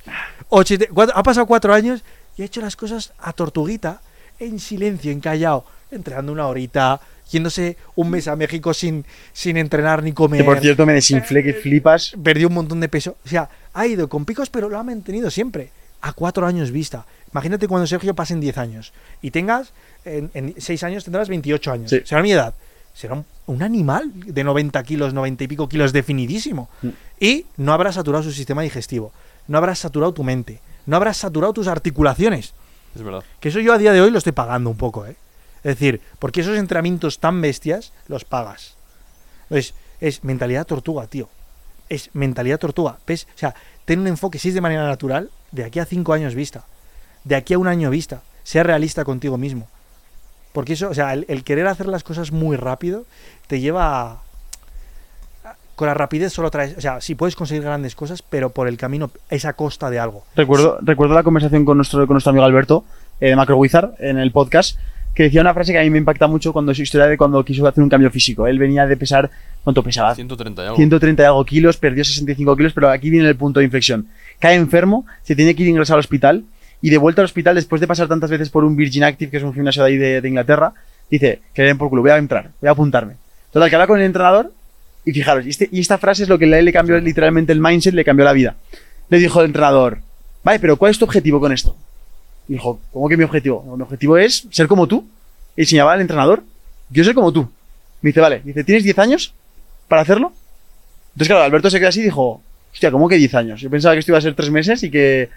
80 cuatro- ha pasado cuatro años y ha hecho las cosas a tortuguita, en silencio, encallado, entrenando una horita, yéndose un mes a México sin, sin entrenar ni comer. Que por cierto me desinflé que flipas. perdió un montón de peso. O sea, ha ido con picos, pero lo ha mantenido siempre. A cuatro años vista. Imagínate cuando Sergio pase en 10 años. Y tengas, en, en 6 años tendrás 28 años. Sí. Será mi edad. Será un, un animal de 90 kilos, 90 y pico kilos definidísimo. Mm. Y no habrás saturado su sistema digestivo. No habrás saturado tu mente. No habrás saturado tus articulaciones. Es verdad. Que eso yo a día de hoy lo estoy pagando un poco, ¿eh? Es decir, porque esos entrenamientos tan bestias los pagas. Entonces, es mentalidad tortuga, tío. Es mentalidad tortuga. ¿Ves? O sea, ten un enfoque, si es de manera natural, de aquí a cinco años vista. De aquí a un año vista. Sea realista contigo mismo. Porque eso, o sea, el, el querer hacer las cosas muy rápido te lleva a, con la rapidez solo traes, o sea, sí puedes conseguir grandes cosas, pero por el camino es a costa de algo. Recuerdo, recuerdo la conversación con nuestro, con nuestro amigo Alberto eh, de Macro Wizard en el podcast, que decía una frase que a mí me impacta mucho cuando su historia de cuando quiso hacer un cambio físico. Él venía de pesar, ¿cuánto pesaba? 130 y algo. 130 y algo kilos, perdió 65 kilos, pero aquí viene el punto de inflexión. Cae enfermo, se tiene que ir ingresado al hospital y de vuelta al hospital, después de pasar tantas veces por un Virgin Active, que es un gimnasio de ahí de, de Inglaterra, dice, que le den por culo, voy a entrar, voy a apuntarme. Total, que habla con el entrenador y fijaros, y, este- esta frase es lo que le, cambió literalmente el mindset, le cambió la vida. Le dijo el entrenador, vale, pero ¿cuál es tu objetivo con esto? Y dijo, ¿cómo que mi objetivo? Mi objetivo es ser como tú. Y enseñaba al entrenador, yo ser como tú. Me dice, vale, dice, ¿tienes 10 años para hacerlo? Entonces, claro, Alberto se queda así y dijo, hostia, ¿cómo que 10 años? Yo pensaba que esto iba a ser 3 meses y que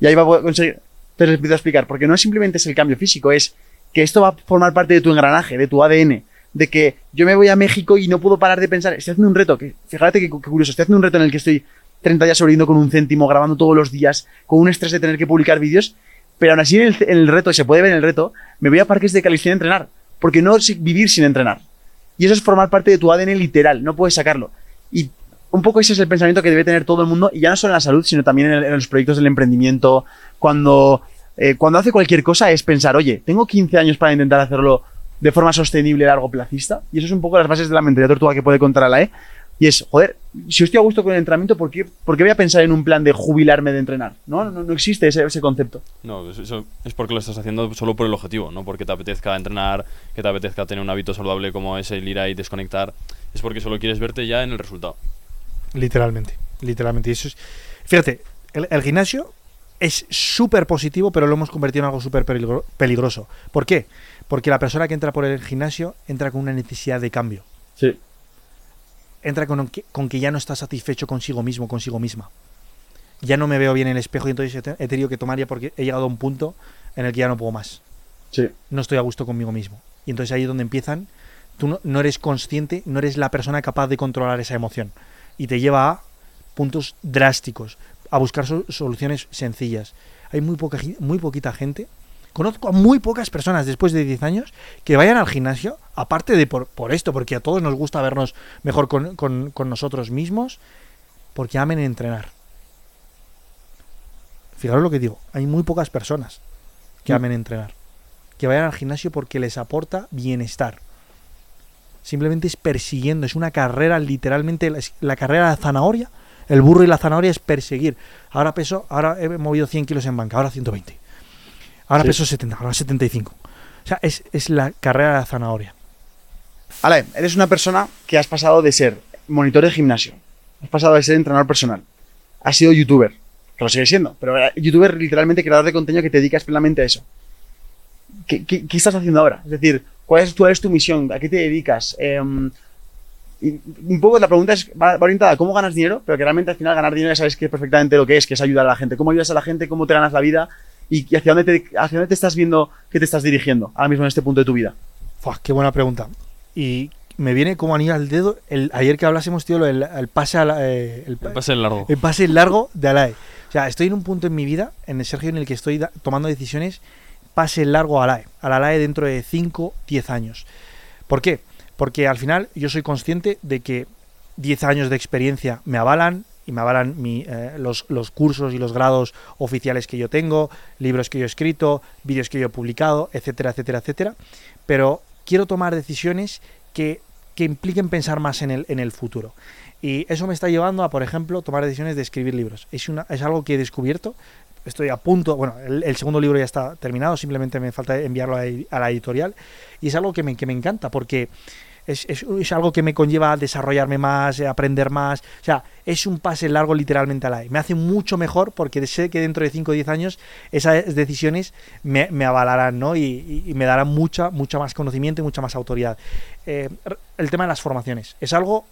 ya iba a conseguir. Entonces les empiezo explicar, porque no simplemente es el cambio físico, es que esto va a formar parte de tu engranaje, de tu ADN, de que yo me voy a México y no puedo parar de pensar, estoy haciendo un reto, que fíjate que, que curioso, estoy haciendo un reto en el que estoy 30 días sobreviviendo con un céntimo, grabando todos los días, con un estrés de tener que publicar vídeos, pero aún así en el, reto, se puede ver en el reto, me voy a parques de calistenia a entrenar, porque no vivir sin entrenar. Y eso es formar parte de tu ADN literal, no puedes sacarlo. Y un poco ese es el pensamiento que debe tener todo el mundo, y ya no solo en la salud, sino también en, los proyectos del emprendimiento. Cuando, eh, cuando hace cualquier cosa es pensar, oye, tengo 15 años para intentar hacerlo de forma sostenible a largo plazista. Y eso es un poco las bases de la mentalidad tortuga que puede contar la E. Y es, joder, si estoy a gusto con el entrenamiento, ¿por qué, por qué voy a pensar en un plan de jubilarme de entrenar? No, no, existe ese, concepto. No, es porque lo estás haciendo solo por el objetivo, no porque te apetezca entrenar, que te apetezca tener un hábito saludable como es el ir ahí y desconectar. Es porque solo quieres verte ya en el resultado. Literalmente, literalmente. Y eso es, fíjate, el, el gimnasio es súper positivo, pero lo hemos convertido en algo súper peligro- peligroso. ¿Por qué? Porque la persona que entra por el gimnasio entra con una necesidad de cambio. Sí. Entra con que, con que ya no está satisfecho consigo mismo, consigo misma. Ya no me veo bien en el espejo y entonces he te- he tenido que tomar ya porque he llegado a un punto en el que ya no puedo más. Sí. No estoy a gusto conmigo mismo. Y entonces ahí es donde empiezan. Tú no, no eres consciente, no eres la persona capaz de controlar esa emoción. Y te lleva a puntos drásticos, a buscar so- soluciones sencillas. Hay muy, poca, muy poquita gente. Conozco a muy pocas personas después de 10 años que vayan al gimnasio, aparte de por, por esto, porque a todos nos gusta vernos mejor con, con- con nosotros mismos, porque amen entrenar. Fijaros lo que digo, hay muy pocas personas que Mm. amen entrenar, que vayan al gimnasio porque les aporta bienestar. Simplemente es persiguiendo, es una carrera, literalmente, la carrera de la zanahoria. El burro y la zanahoria es perseguir. Ahora peso, ahora he movido 100 kilos en banca, ahora 120. Ahora Sí. peso 70, ahora 75. O sea, es, es la carrera de la zanahoria. Ale, eres una persona que has pasado de ser monitor de gimnasio, has pasado de ser entrenador personal, has sido youtuber, que lo sigue siendo, pero era youtuber literalmente creador de contenido que te dedicas plenamente a eso. ¿Qué, qué- qué estás haciendo ahora? Es decir, ¿cuál es, cuál es tu misión? ¿A qué te dedicas? Y un poco la pregunta es, va, orientada a cómo ganas dinero, pero que realmente al final ganar dinero ya sabes que es perfectamente lo que es, que es ayudar a la gente. ¿Cómo ayudas a la gente? ¿Cómo te ganas la vida? ¿Y, hacia, dónde te, hacia dónde te estás viendo que te estás dirigiendo ahora mismo en este punto de tu vida? Fua, qué buena pregunta. Y me viene como anillo al dedo el, ayer que hablásemos, tío, del- el, pase a la- eh, el, El pase largo. el pase largo de Alae. O sea, estoy en un punto en mi vida, en el Sergio, en el que estoy da- tomando decisiones, pase largo a Alae. A la Alae dentro de 5, 10 años. ¿Por qué? Porque al final yo soy consciente de que 10 años de experiencia me avalan y me avalan mi, eh, los, los cursos y los grados oficiales que yo tengo, libros que yo he escrito, vídeos que yo he publicado, etcétera, etcétera, etcétera. Pero quiero tomar decisiones que, que impliquen pensar más en el, en el futuro. Y eso me está llevando a, por ejemplo, tomar decisiones de escribir libros. Es, una, es algo que he descubierto. Estoy a punto, bueno, el, segundo libro ya está terminado, simplemente me falta enviarlo a, la- editorial. Y es algo que me, que me encanta porque es, es- algo que me conlleva a desarrollarme más, eh, aprender más. O sea, es un pase largo literalmente a la Me hace mucho mejor porque sé que dentro de 5 o 10 años esas decisiones me, me avalarán, ¿no? Y, me darán mucha, mucha más conocimiento y mucha más autoridad. Eh, el tema de las formaciones es algo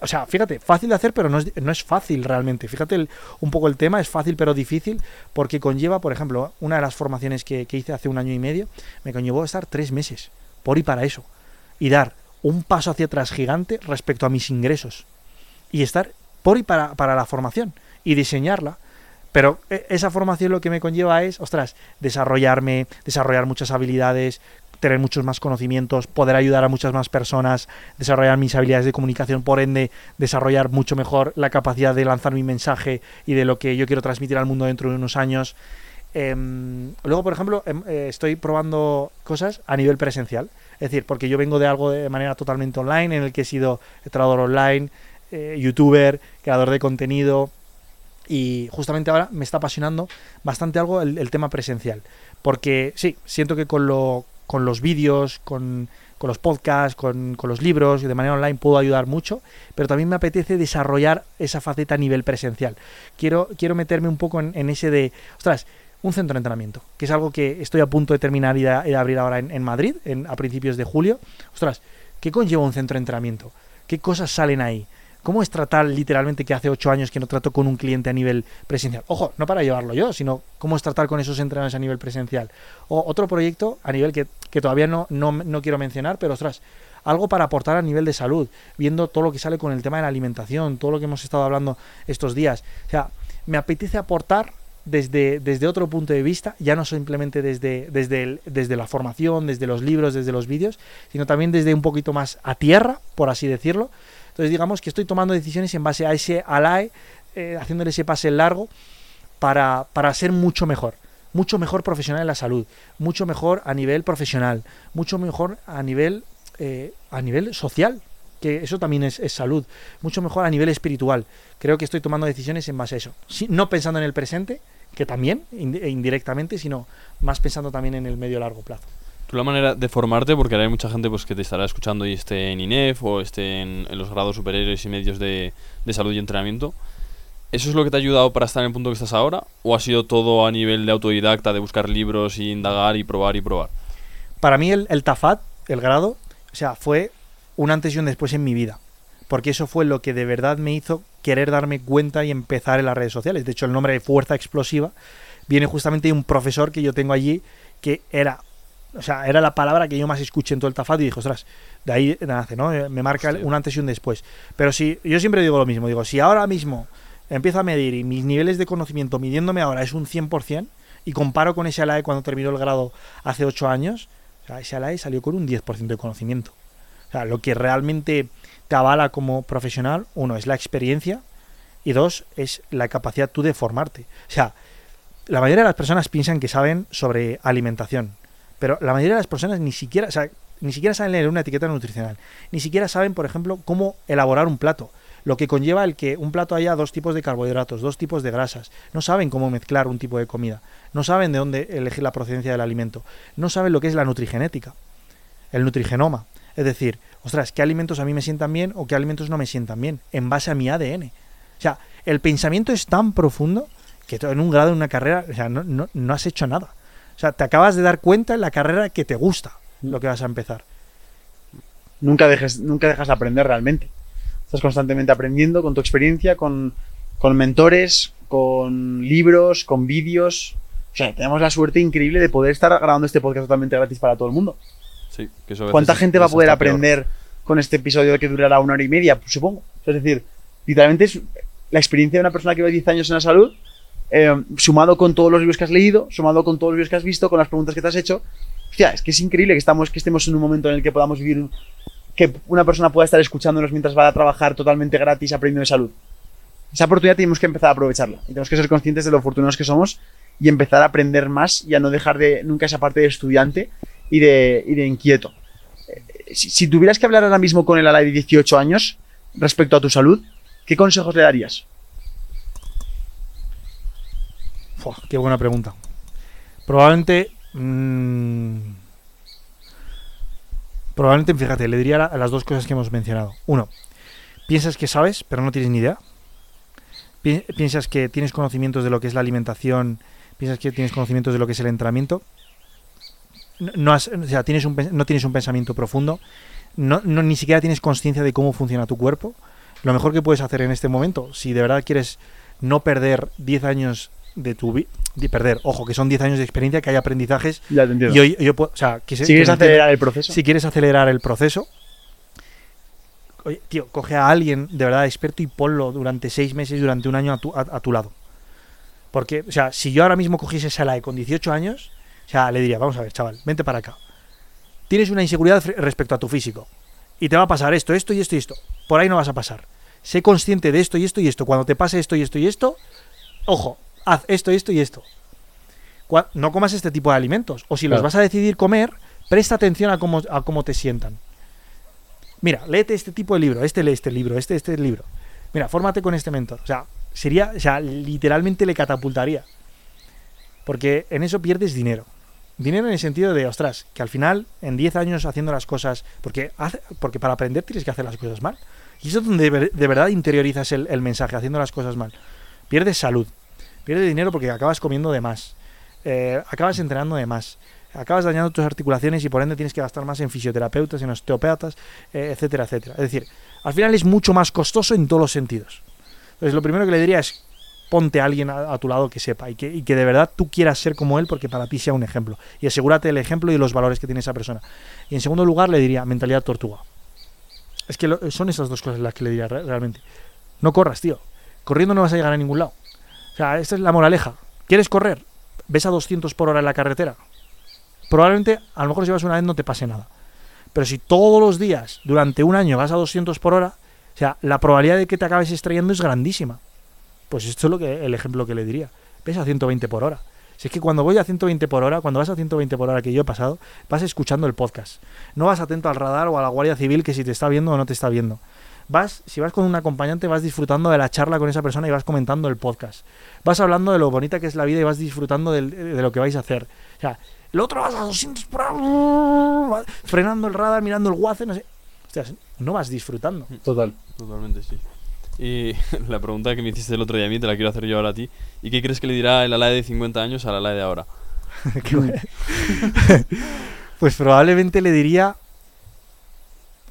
o sea, fíjate, fácil de hacer, pero no es, no es fácil realmente. Fíjate el- un poco el tema, es fácil pero difícil, porque conlleva, por ejemplo, una de las formaciones que, que hice hace un año y medio, me conllevó estar tres meses por y para eso. Y dar un paso hacia atrás gigante respecto a mis ingresos. Y estar por y para, para la formación. Y diseñarla Pero eh, esa formación lo que me conlleva es, ostras, desarrollarme, desarrollar muchas habilidades, tener muchos más conocimientos, poder ayudar a muchas más personas, desarrollar mis habilidades de comunicación, por ende, desarrollar mucho mejor la capacidad de lanzar mi mensaje y de lo que yo quiero transmitir al mundo dentro de unos años. Em, luego, por ejemplo, em, eh, estoy probando cosas a nivel presencial. Es decir, porque yo vengo de algo de manera totalmente online, en el que he sido entrenador online, eh, youtuber, creador de contenido, y justamente ahora me está apasionando bastante algo el, el tema presencial. Porque sí, siento que con, lo, con los vídeos, con, con los podcasts, con, con, los libros de manera online puedo ayudar mucho, pero también me apetece desarrollar esa faceta a nivel presencial. Quiero, quiero meterme un poco en, ese de, ostras, un centro de entrenamiento, que es algo que estoy a punto de terminar y de, de abrir ahora en, en Madrid, en, a principios de julio. Ostras, ¿qué conlleva un centro de entrenamiento? ¿Qué cosas salen ahí? ¿Cómo es tratar literalmente que hace ocho años que no trato con un cliente a nivel presencial? Ojo, no para llevarlo yo, sino cómo es tratar con esos entrenadores a nivel presencial. O otro proyecto a nivel que, que todavía no, no, no quiero mencionar, pero ostras, algo para aportar a nivel de salud, viendo todo lo que sale con el tema de la alimentación, todo lo que hemos estado hablando estos días. O sea, me apetece aportar desde, desde otro punto de vista, ya no simplemente desde, desde, desde la formación, desde los libros, desde los vídeos, sino también desde un poquito más a tierra, por así decirlo. Entonces digamos que estoy tomando decisiones en base a ese ALAE, eh, haciéndole ese pase largo para, para ser mucho mejor mucho mejor profesional en la salud, mucho mejor a nivel profesional, mucho mejor a nivel, eh, a nivel social, que eso también es, salud, mucho mejor a nivel espiritual. Creo que estoy tomando decisiones en base a eso, no pensando en el presente, que también, indirectamente, sino más pensando también en el medio largo plazo. La manera de formarte, porque hay mucha gente pues, que te estará escuchando y esté en INEF o esté en, en los grados superiores y medios de, de salud y entrenamiento, ¿Eso es lo que te ha ayudado para estar en el punto que estás ahora? ¿O ha sido todo a nivel de autodidacta, de buscar libros y indagar y probar y probar? Para mí el, el TAFAT, el grado, o sea, fue un antes y un después en mi vida. Porque eso fue lo que de verdad me hizo querer darme cuenta y empezar en las redes sociales. De hecho, el nombre de Fuerza Explosiva viene justamente de un profesor que yo tengo allí que era o sea, era la palabra que yo más escuché en todo el tafat y dije, ostras, de ahí nace, ¿no? Me marca Hostia. un antes y un después. Pero si, yo siempre digo lo mismo, digo, si ahora mismo empiezo a medir y mis niveles de conocimiento midiéndome ahora es un 100% y comparo con ese ALAE cuando terminó el grado hace 8 años, o sea, ese ALAE salió con un 10% de conocimiento. O sea, lo que realmente te avala como profesional, uno, es la experiencia y dos, es la capacidad tú de formarte. O sea, la mayoría de las personas piensan que saben sobre alimentación, pero la mayoría de las personas ni siquiera, o sea, ni siquiera saben leer una etiqueta nutricional, ni siquiera saben, por ejemplo, cómo elaborar un plato lo que conlleva el que un plato haya dos tipos de carbohidratos, dos tipos de grasas. No saben cómo mezclar un tipo de comida, no saben de dónde elegir la procedencia del alimento, no saben lo que es la nutrigenética, el nutrigenoma. Es decir, ostras, ¿qué alimentos a mí me sientan bien o qué alimentos no me sientan bien? En base a mi ADN. O sea, el pensamiento es tan profundo que en un grado, en una carrera, o sea, no, no, no has hecho nada. O sea, te acabas de dar cuenta en la carrera que te gusta lo que vas a empezar. Nunca dejes, nunca dejas de aprender realmente. Estás constantemente aprendiendo con tu experiencia, con, con mentores, con libros, con vídeos. O sea, tenemos la suerte increíble de poder estar grabando este podcast totalmente gratis para todo el mundo. Sí, que eso ¿Cuánta gente va a poder aprender peor. con este episodio que durará una hora y media? Pues supongo. Es decir, literalmente es la experiencia de una persona que lleva 10 años en la salud, eh, sumado con todos los libros que has leído, sumado con todos los libros que has visto, con las preguntas que te has hecho. Es que es increíble que, estemos en un momento en el que podamos vivir que una persona pueda estar escuchándonos mientras va a trabajar totalmente gratis aprendiendo de salud. Esa oportunidad tenemos que empezar a aprovecharla y tenemos que ser conscientes de lo afortunados que somos y empezar a aprender más y a no dejar de nunca esa parte de estudiante y de, y de inquieto. Eh, si, si, tuvieras que hablar ahora mismo con el ala de 18 años respecto a tu salud, ¿qué consejos le darías? Qué buena pregunta. Probablemente... Mmm Probablemente, fíjate, le diría a las dos cosas que hemos mencionado. Uno, piensas que sabes, pero no tienes ni idea. Piensas que tienes conocimientos de lo que es la alimentación, piensas que tienes conocimientos de lo que es el entrenamiento. No, has, o sea, tienes un, no tienes un pensamiento profundo, no ni siquiera tienes conciencia de cómo funciona tu cuerpo. Lo mejor que puedes hacer en este momento, si de verdad quieres no perder 10 años de tu vida, perder, ojo, que son 10 años de experiencia, que hay aprendizajes. Ya te entiendo. Y yo, yo puedo, o sea, que si quieres que acelerar el proceso. Si quieres acelerar el proceso, oye, tío, coge a alguien de verdad experto y ponlo durante seis meses, durante un año a tu, a, a tu lado. Porque, o sea, si yo ahora mismo cogiese esa LAE con 18 años, o sea, le diría, vamos a ver, chaval, vente para acá. Tienes una inseguridad respecto a tu físico. Y te va a pasar esto, esto y esto y esto. Por ahí no vas a pasar. Sé consciente de esto y esto y esto. Cuando te pase esto y esto y esto, ojo, haz esto, esto y esto. No comas este tipo de alimentos. O si los vas a decidir comer, presta atención a cómo, a cómo te sientan. Mira, léete este tipo de libro, este lee este libro, este, este libro. Mira, fórmate con este mentor. O sea, sería, o sea, literalmente le catapultaría. Porque en eso pierdes dinero. Dinero en el sentido de, ostras, que al final, en 10 años haciendo las cosas. Porque, hace- porque para aprender tienes que hacer las cosas mal. Y eso es donde de verdad interiorizas el, el mensaje, haciendo las cosas mal. Pierdes salud. Pierdes dinero porque acabas comiendo de más. eh, acabas entrenando de más. Acabas dañando tus articulaciones y por ende tienes que gastar más en fisioterapeutas, en osteopatas, eh, etcétera, etcétera. Es decir, al final es mucho más costoso en todos los sentidos. Entonces, lo primero que le diría es ponte a alguien a, tu lado que sepa y que, de verdad tú quieras ser como él porque para ti sea un ejemplo. Y asegúrate del ejemplo y los valores que tiene esa persona. Y en segundo lugar le diría mentalidad tortuga. Es que son esas dos cosas las que le diría re- realmente. No corras, tío. Corriendo no vas a llegar a ningún lado. O sea, esta es la moraleja. ¿Quieres correr? ¿Ves a 200 por hora en la carretera? Probablemente, a lo mejor si vas una vez no te pase nada. Pero si todos los días, durante un año, vas a 200 por hora, o sea, la probabilidad de que te acabes estrellando es grandísima. Pues esto es lo que, el ejemplo que le diría. Ves a 120 por hora. Si es que cuando voy a 120 por hora, cuando vas a 120 por hora que yo he pasado, vas escuchando el podcast. No vas atento al radar o a la Guardia Civil que si te está viendo o no te está viendo. Vas, si vas con un acompañante, vas disfrutando de la charla con esa persona y vas comentando el podcast. Vas hablando de lo bonita que es la vida y vas disfrutando del- de lo que vais a hacer. O sea, el otro vas a 200 por hora, va frenando el radar, mirando el guace, no sé. Hostias, no vas disfrutando. Total. Totalmente, sí. Y la pregunta que me hiciste el otro día a mí te la quiero hacer yo ahora a ti. ¿Y qué crees que le dirá el Alae de 50 años al Alae de ahora? Pues probablemente le diría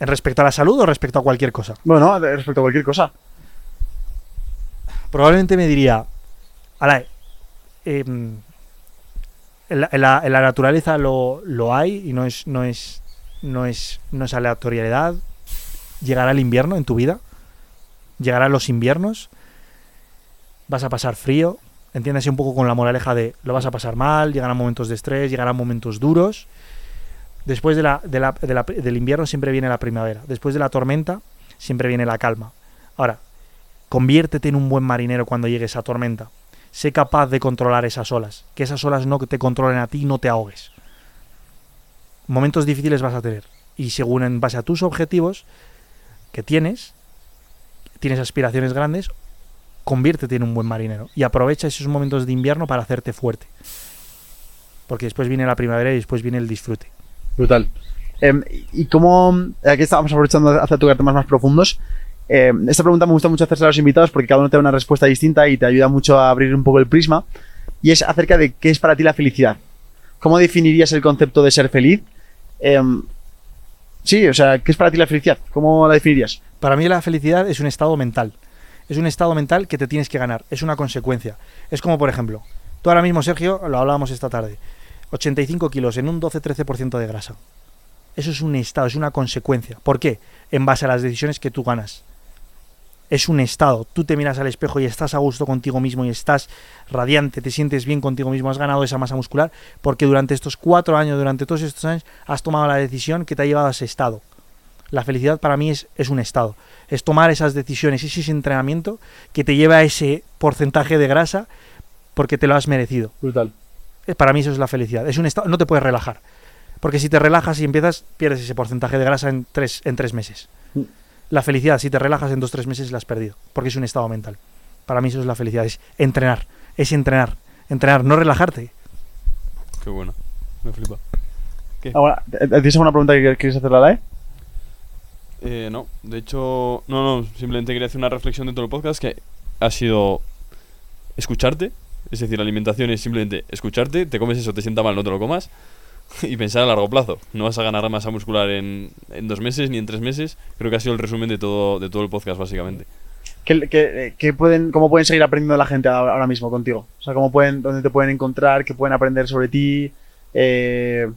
respecto a la salud o respecto a cualquier cosa. Bueno, respecto a cualquier cosa. Probablemente me diría, Alae, em, en, la, en la- en la naturaleza lo, lo hay y no es, no es, no es, no es aleatoriedad. Llegará el invierno en tu vida, llegarán los inviernos, vas a pasar frío, entiéndase un poco con la moraleja de lo vas a pasar mal, llegarán momentos de estrés, llegarán momentos duros. Después de la, de la- de la- del invierno siempre viene la primavera. Después de la tormenta siempre viene la calma. Ahora, conviértete en un buen marinero cuando llegue esa tormenta. Sé capaz de controlar esas olas. Que esas olas no te controlen a ti y no te ahogues. Momentos difíciles vas a tener. Y según en base a tus objetivos que tienes, tienes aspiraciones grandes, conviértete en un buen marinero. Y aprovecha esos momentos de invierno para hacerte fuerte. Porque después viene la primavera y después viene el disfrute. Brutal. Em, y cómo, aquí estábamos aprovechando hacia tocar temas más profundos. em, esta pregunta me gusta mucho hacerse a los invitados porque cada uno te da una respuesta distinta y te ayuda mucho a abrir un poco el prisma. Y es acerca de qué es para ti la felicidad. ¿Cómo definirías el concepto de ser feliz? Em, sí, o sea, ¿qué es para ti la felicidad? ¿Cómo la definirías? Para mí la felicidad es un estado mental. Es un estado mental que te tienes que ganar. Es una consecuencia. Es como, por ejemplo, tú ahora mismo, Sergio, lo hablábamos esta tarde. 85 kilos en un 12-13% de grasa. Eso es un estado, es una consecuencia. ¿Por qué? En base a las decisiones que tú ganas. Es un estado. Tú te miras al espejo y estás a gusto contigo mismo y estás radiante, te sientes bien contigo mismo, has ganado esa masa muscular porque durante estos cuatro años, durante todos estos años, has tomado la decisión que te ha llevado a ese estado. La felicidad para mí es, un estado. Es tomar esas decisiones, ese entrenamiento que te lleva a ese porcentaje de grasa porque te lo has merecido. Brutal. Eh, Para mí eso es la felicidad. Es un estado, no te puedes relajar. Porque si te relajas y empiezas, pierdes ese porcentaje de grasa en tres, en tres meses. Mm. La felicidad, si te relajas en dos tres meses, la has perdido. Porque es un estado mental. Para mí eso es la felicidad. Es entrenar. Es entrenar. Entrenar, no relajarte. Qué bueno. Me flipa. Ahora, ¿tienes alguna pregunta que quieres hacerle a la E? Eh, no, de hecho, no, no, simplemente quería hacer una reflexión dentro del podcast que ha sido escucharte, es decir, la alimentación es simplemente escucharte, te comes eso, te sienta mal, no te lo comas, y pensar a largo plazo. No vas a ganar masa muscular en, en dos meses ni en tres meses. Creo que ha sido el resumen de todo, de todo el podcast, básicamente. ¿Qué, qué- qué pueden, ¿Cómo pueden seguir aprendiendo la gente ahora ahora mismo contigo? O sea, ¿cómo pueden, ¿dónde te pueden encontrar? ¿Qué pueden aprender sobre ti? Eh,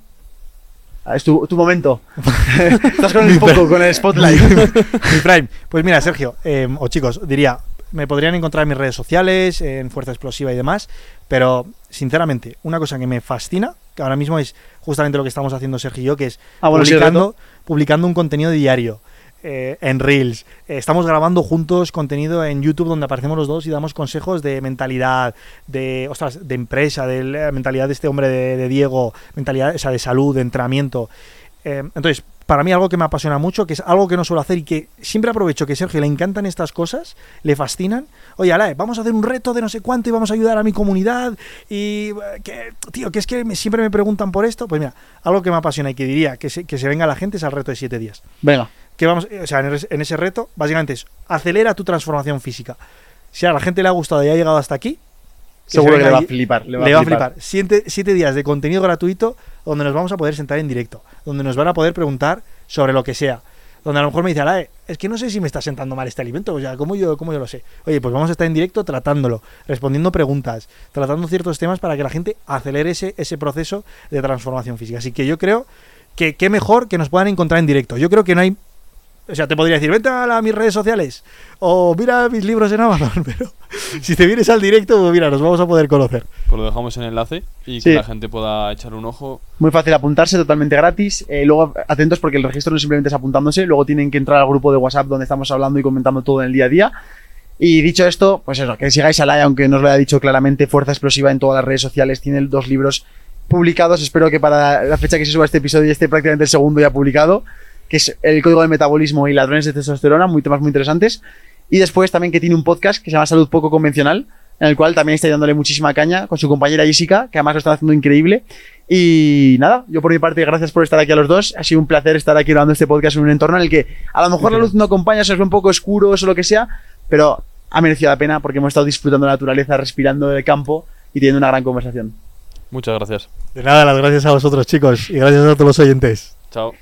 ah, es tu, tu momento. Estás con el foco, con el spotlight. Mi prime. Pues mira, Sergio, eh, o chicos, diría, me podrían encontrar en mis redes sociales, en Fuerza Explosiva y demás, pero sinceramente, una cosa que me fascina, que ahora mismo es justamente lo que estamos haciendo Sergio y yo, que es Ah, bueno, publicando, publicando un contenido diario. eh, en Reels. Eh, estamos grabando juntos contenido en YouTube donde aparecemos los dos y damos consejos de mentalidad, de, ostras, de empresa, de la mentalidad de este hombre de, de Diego, mentalidad o sea, de salud, de entrenamiento. Eh, entonces, para mí algo que me apasiona mucho, que es algo que no suelo hacer y que siempre aprovecho que Sergio le encantan estas cosas, le fascinan. Oye, Alae, vamos a hacer un reto de no sé cuánto y vamos a ayudar a mi comunidad. Y eh, que, tío, que es que me- siempre me preguntan por esto. Pues mira, algo que me apasiona y que diría que se, que se venga la gente es al reto de siete días. Venga. Que vamos, eh, o sea, en, ese- en ese reto, básicamente es acelera tu transformación física. Si a la gente le ha gustado y ha llegado hasta aquí, Seguro que le va a flipar. le va, a flipar. Siete, siete días de contenido gratuito donde nos vamos a poder sentar en directo, donde nos van a poder preguntar sobre lo que sea. Donde a lo mejor me dice, Alae, es que no sé si me está sentando mal este alimento, o sea, ¿cómo yo, cómo yo lo sé? Oye, pues vamos a estar en directo tratándolo, respondiendo preguntas, tratando ciertos temas para que la gente acelere ese, ese proceso de transformación física. Así que yo creo que qué mejor que nos puedan encontrar en directo. Yo creo que no hay o sea, te podría decir, vente a, la- a mis redes sociales o mira mis libros en Amazon, pero si te vienes al directo, pues mira, nos vamos a poder conocer. Pues lo dejamos en enlace y Sí. que la gente pueda echar un ojo. Muy fácil apuntarse, totalmente gratis. Eh, luego, atentos porque el registro no simplemente es apuntándose, luego tienen que entrar al grupo de WhatsApp donde estamos hablando y comentando todo en el día a día. Y dicho esto, pues eso, que sigáis a Laia, aunque no os lo haya dicho claramente, Fuerza Explosiva en todas las redes sociales, tiene dos libros publicados. Espero que para la fecha que se suba este episodio ya esté prácticamente el segundo ya publicado, que es El Código del Metabolismo y Ladrones de Testosterona, muy temas muy interesantes. Y después también que tiene un podcast que se llama Salud Poco Convencional, en el cual también está dándole muchísima caña con su compañera Jessica, que además lo están haciendo increíble. Y nada, yo por mi parte, gracias por estar aquí a los dos. Ha sido un placer estar aquí grabando este podcast en un entorno en el que a lo mejor la luz no acompaña, se ve un poco oscuro o lo que sea, pero ha merecido la pena porque hemos estado disfrutando de la naturaleza, respirando el campo y teniendo una gran conversación. Muchas gracias. De nada, las gracias a vosotros, chicos, y gracias a todos los oyentes. Chao.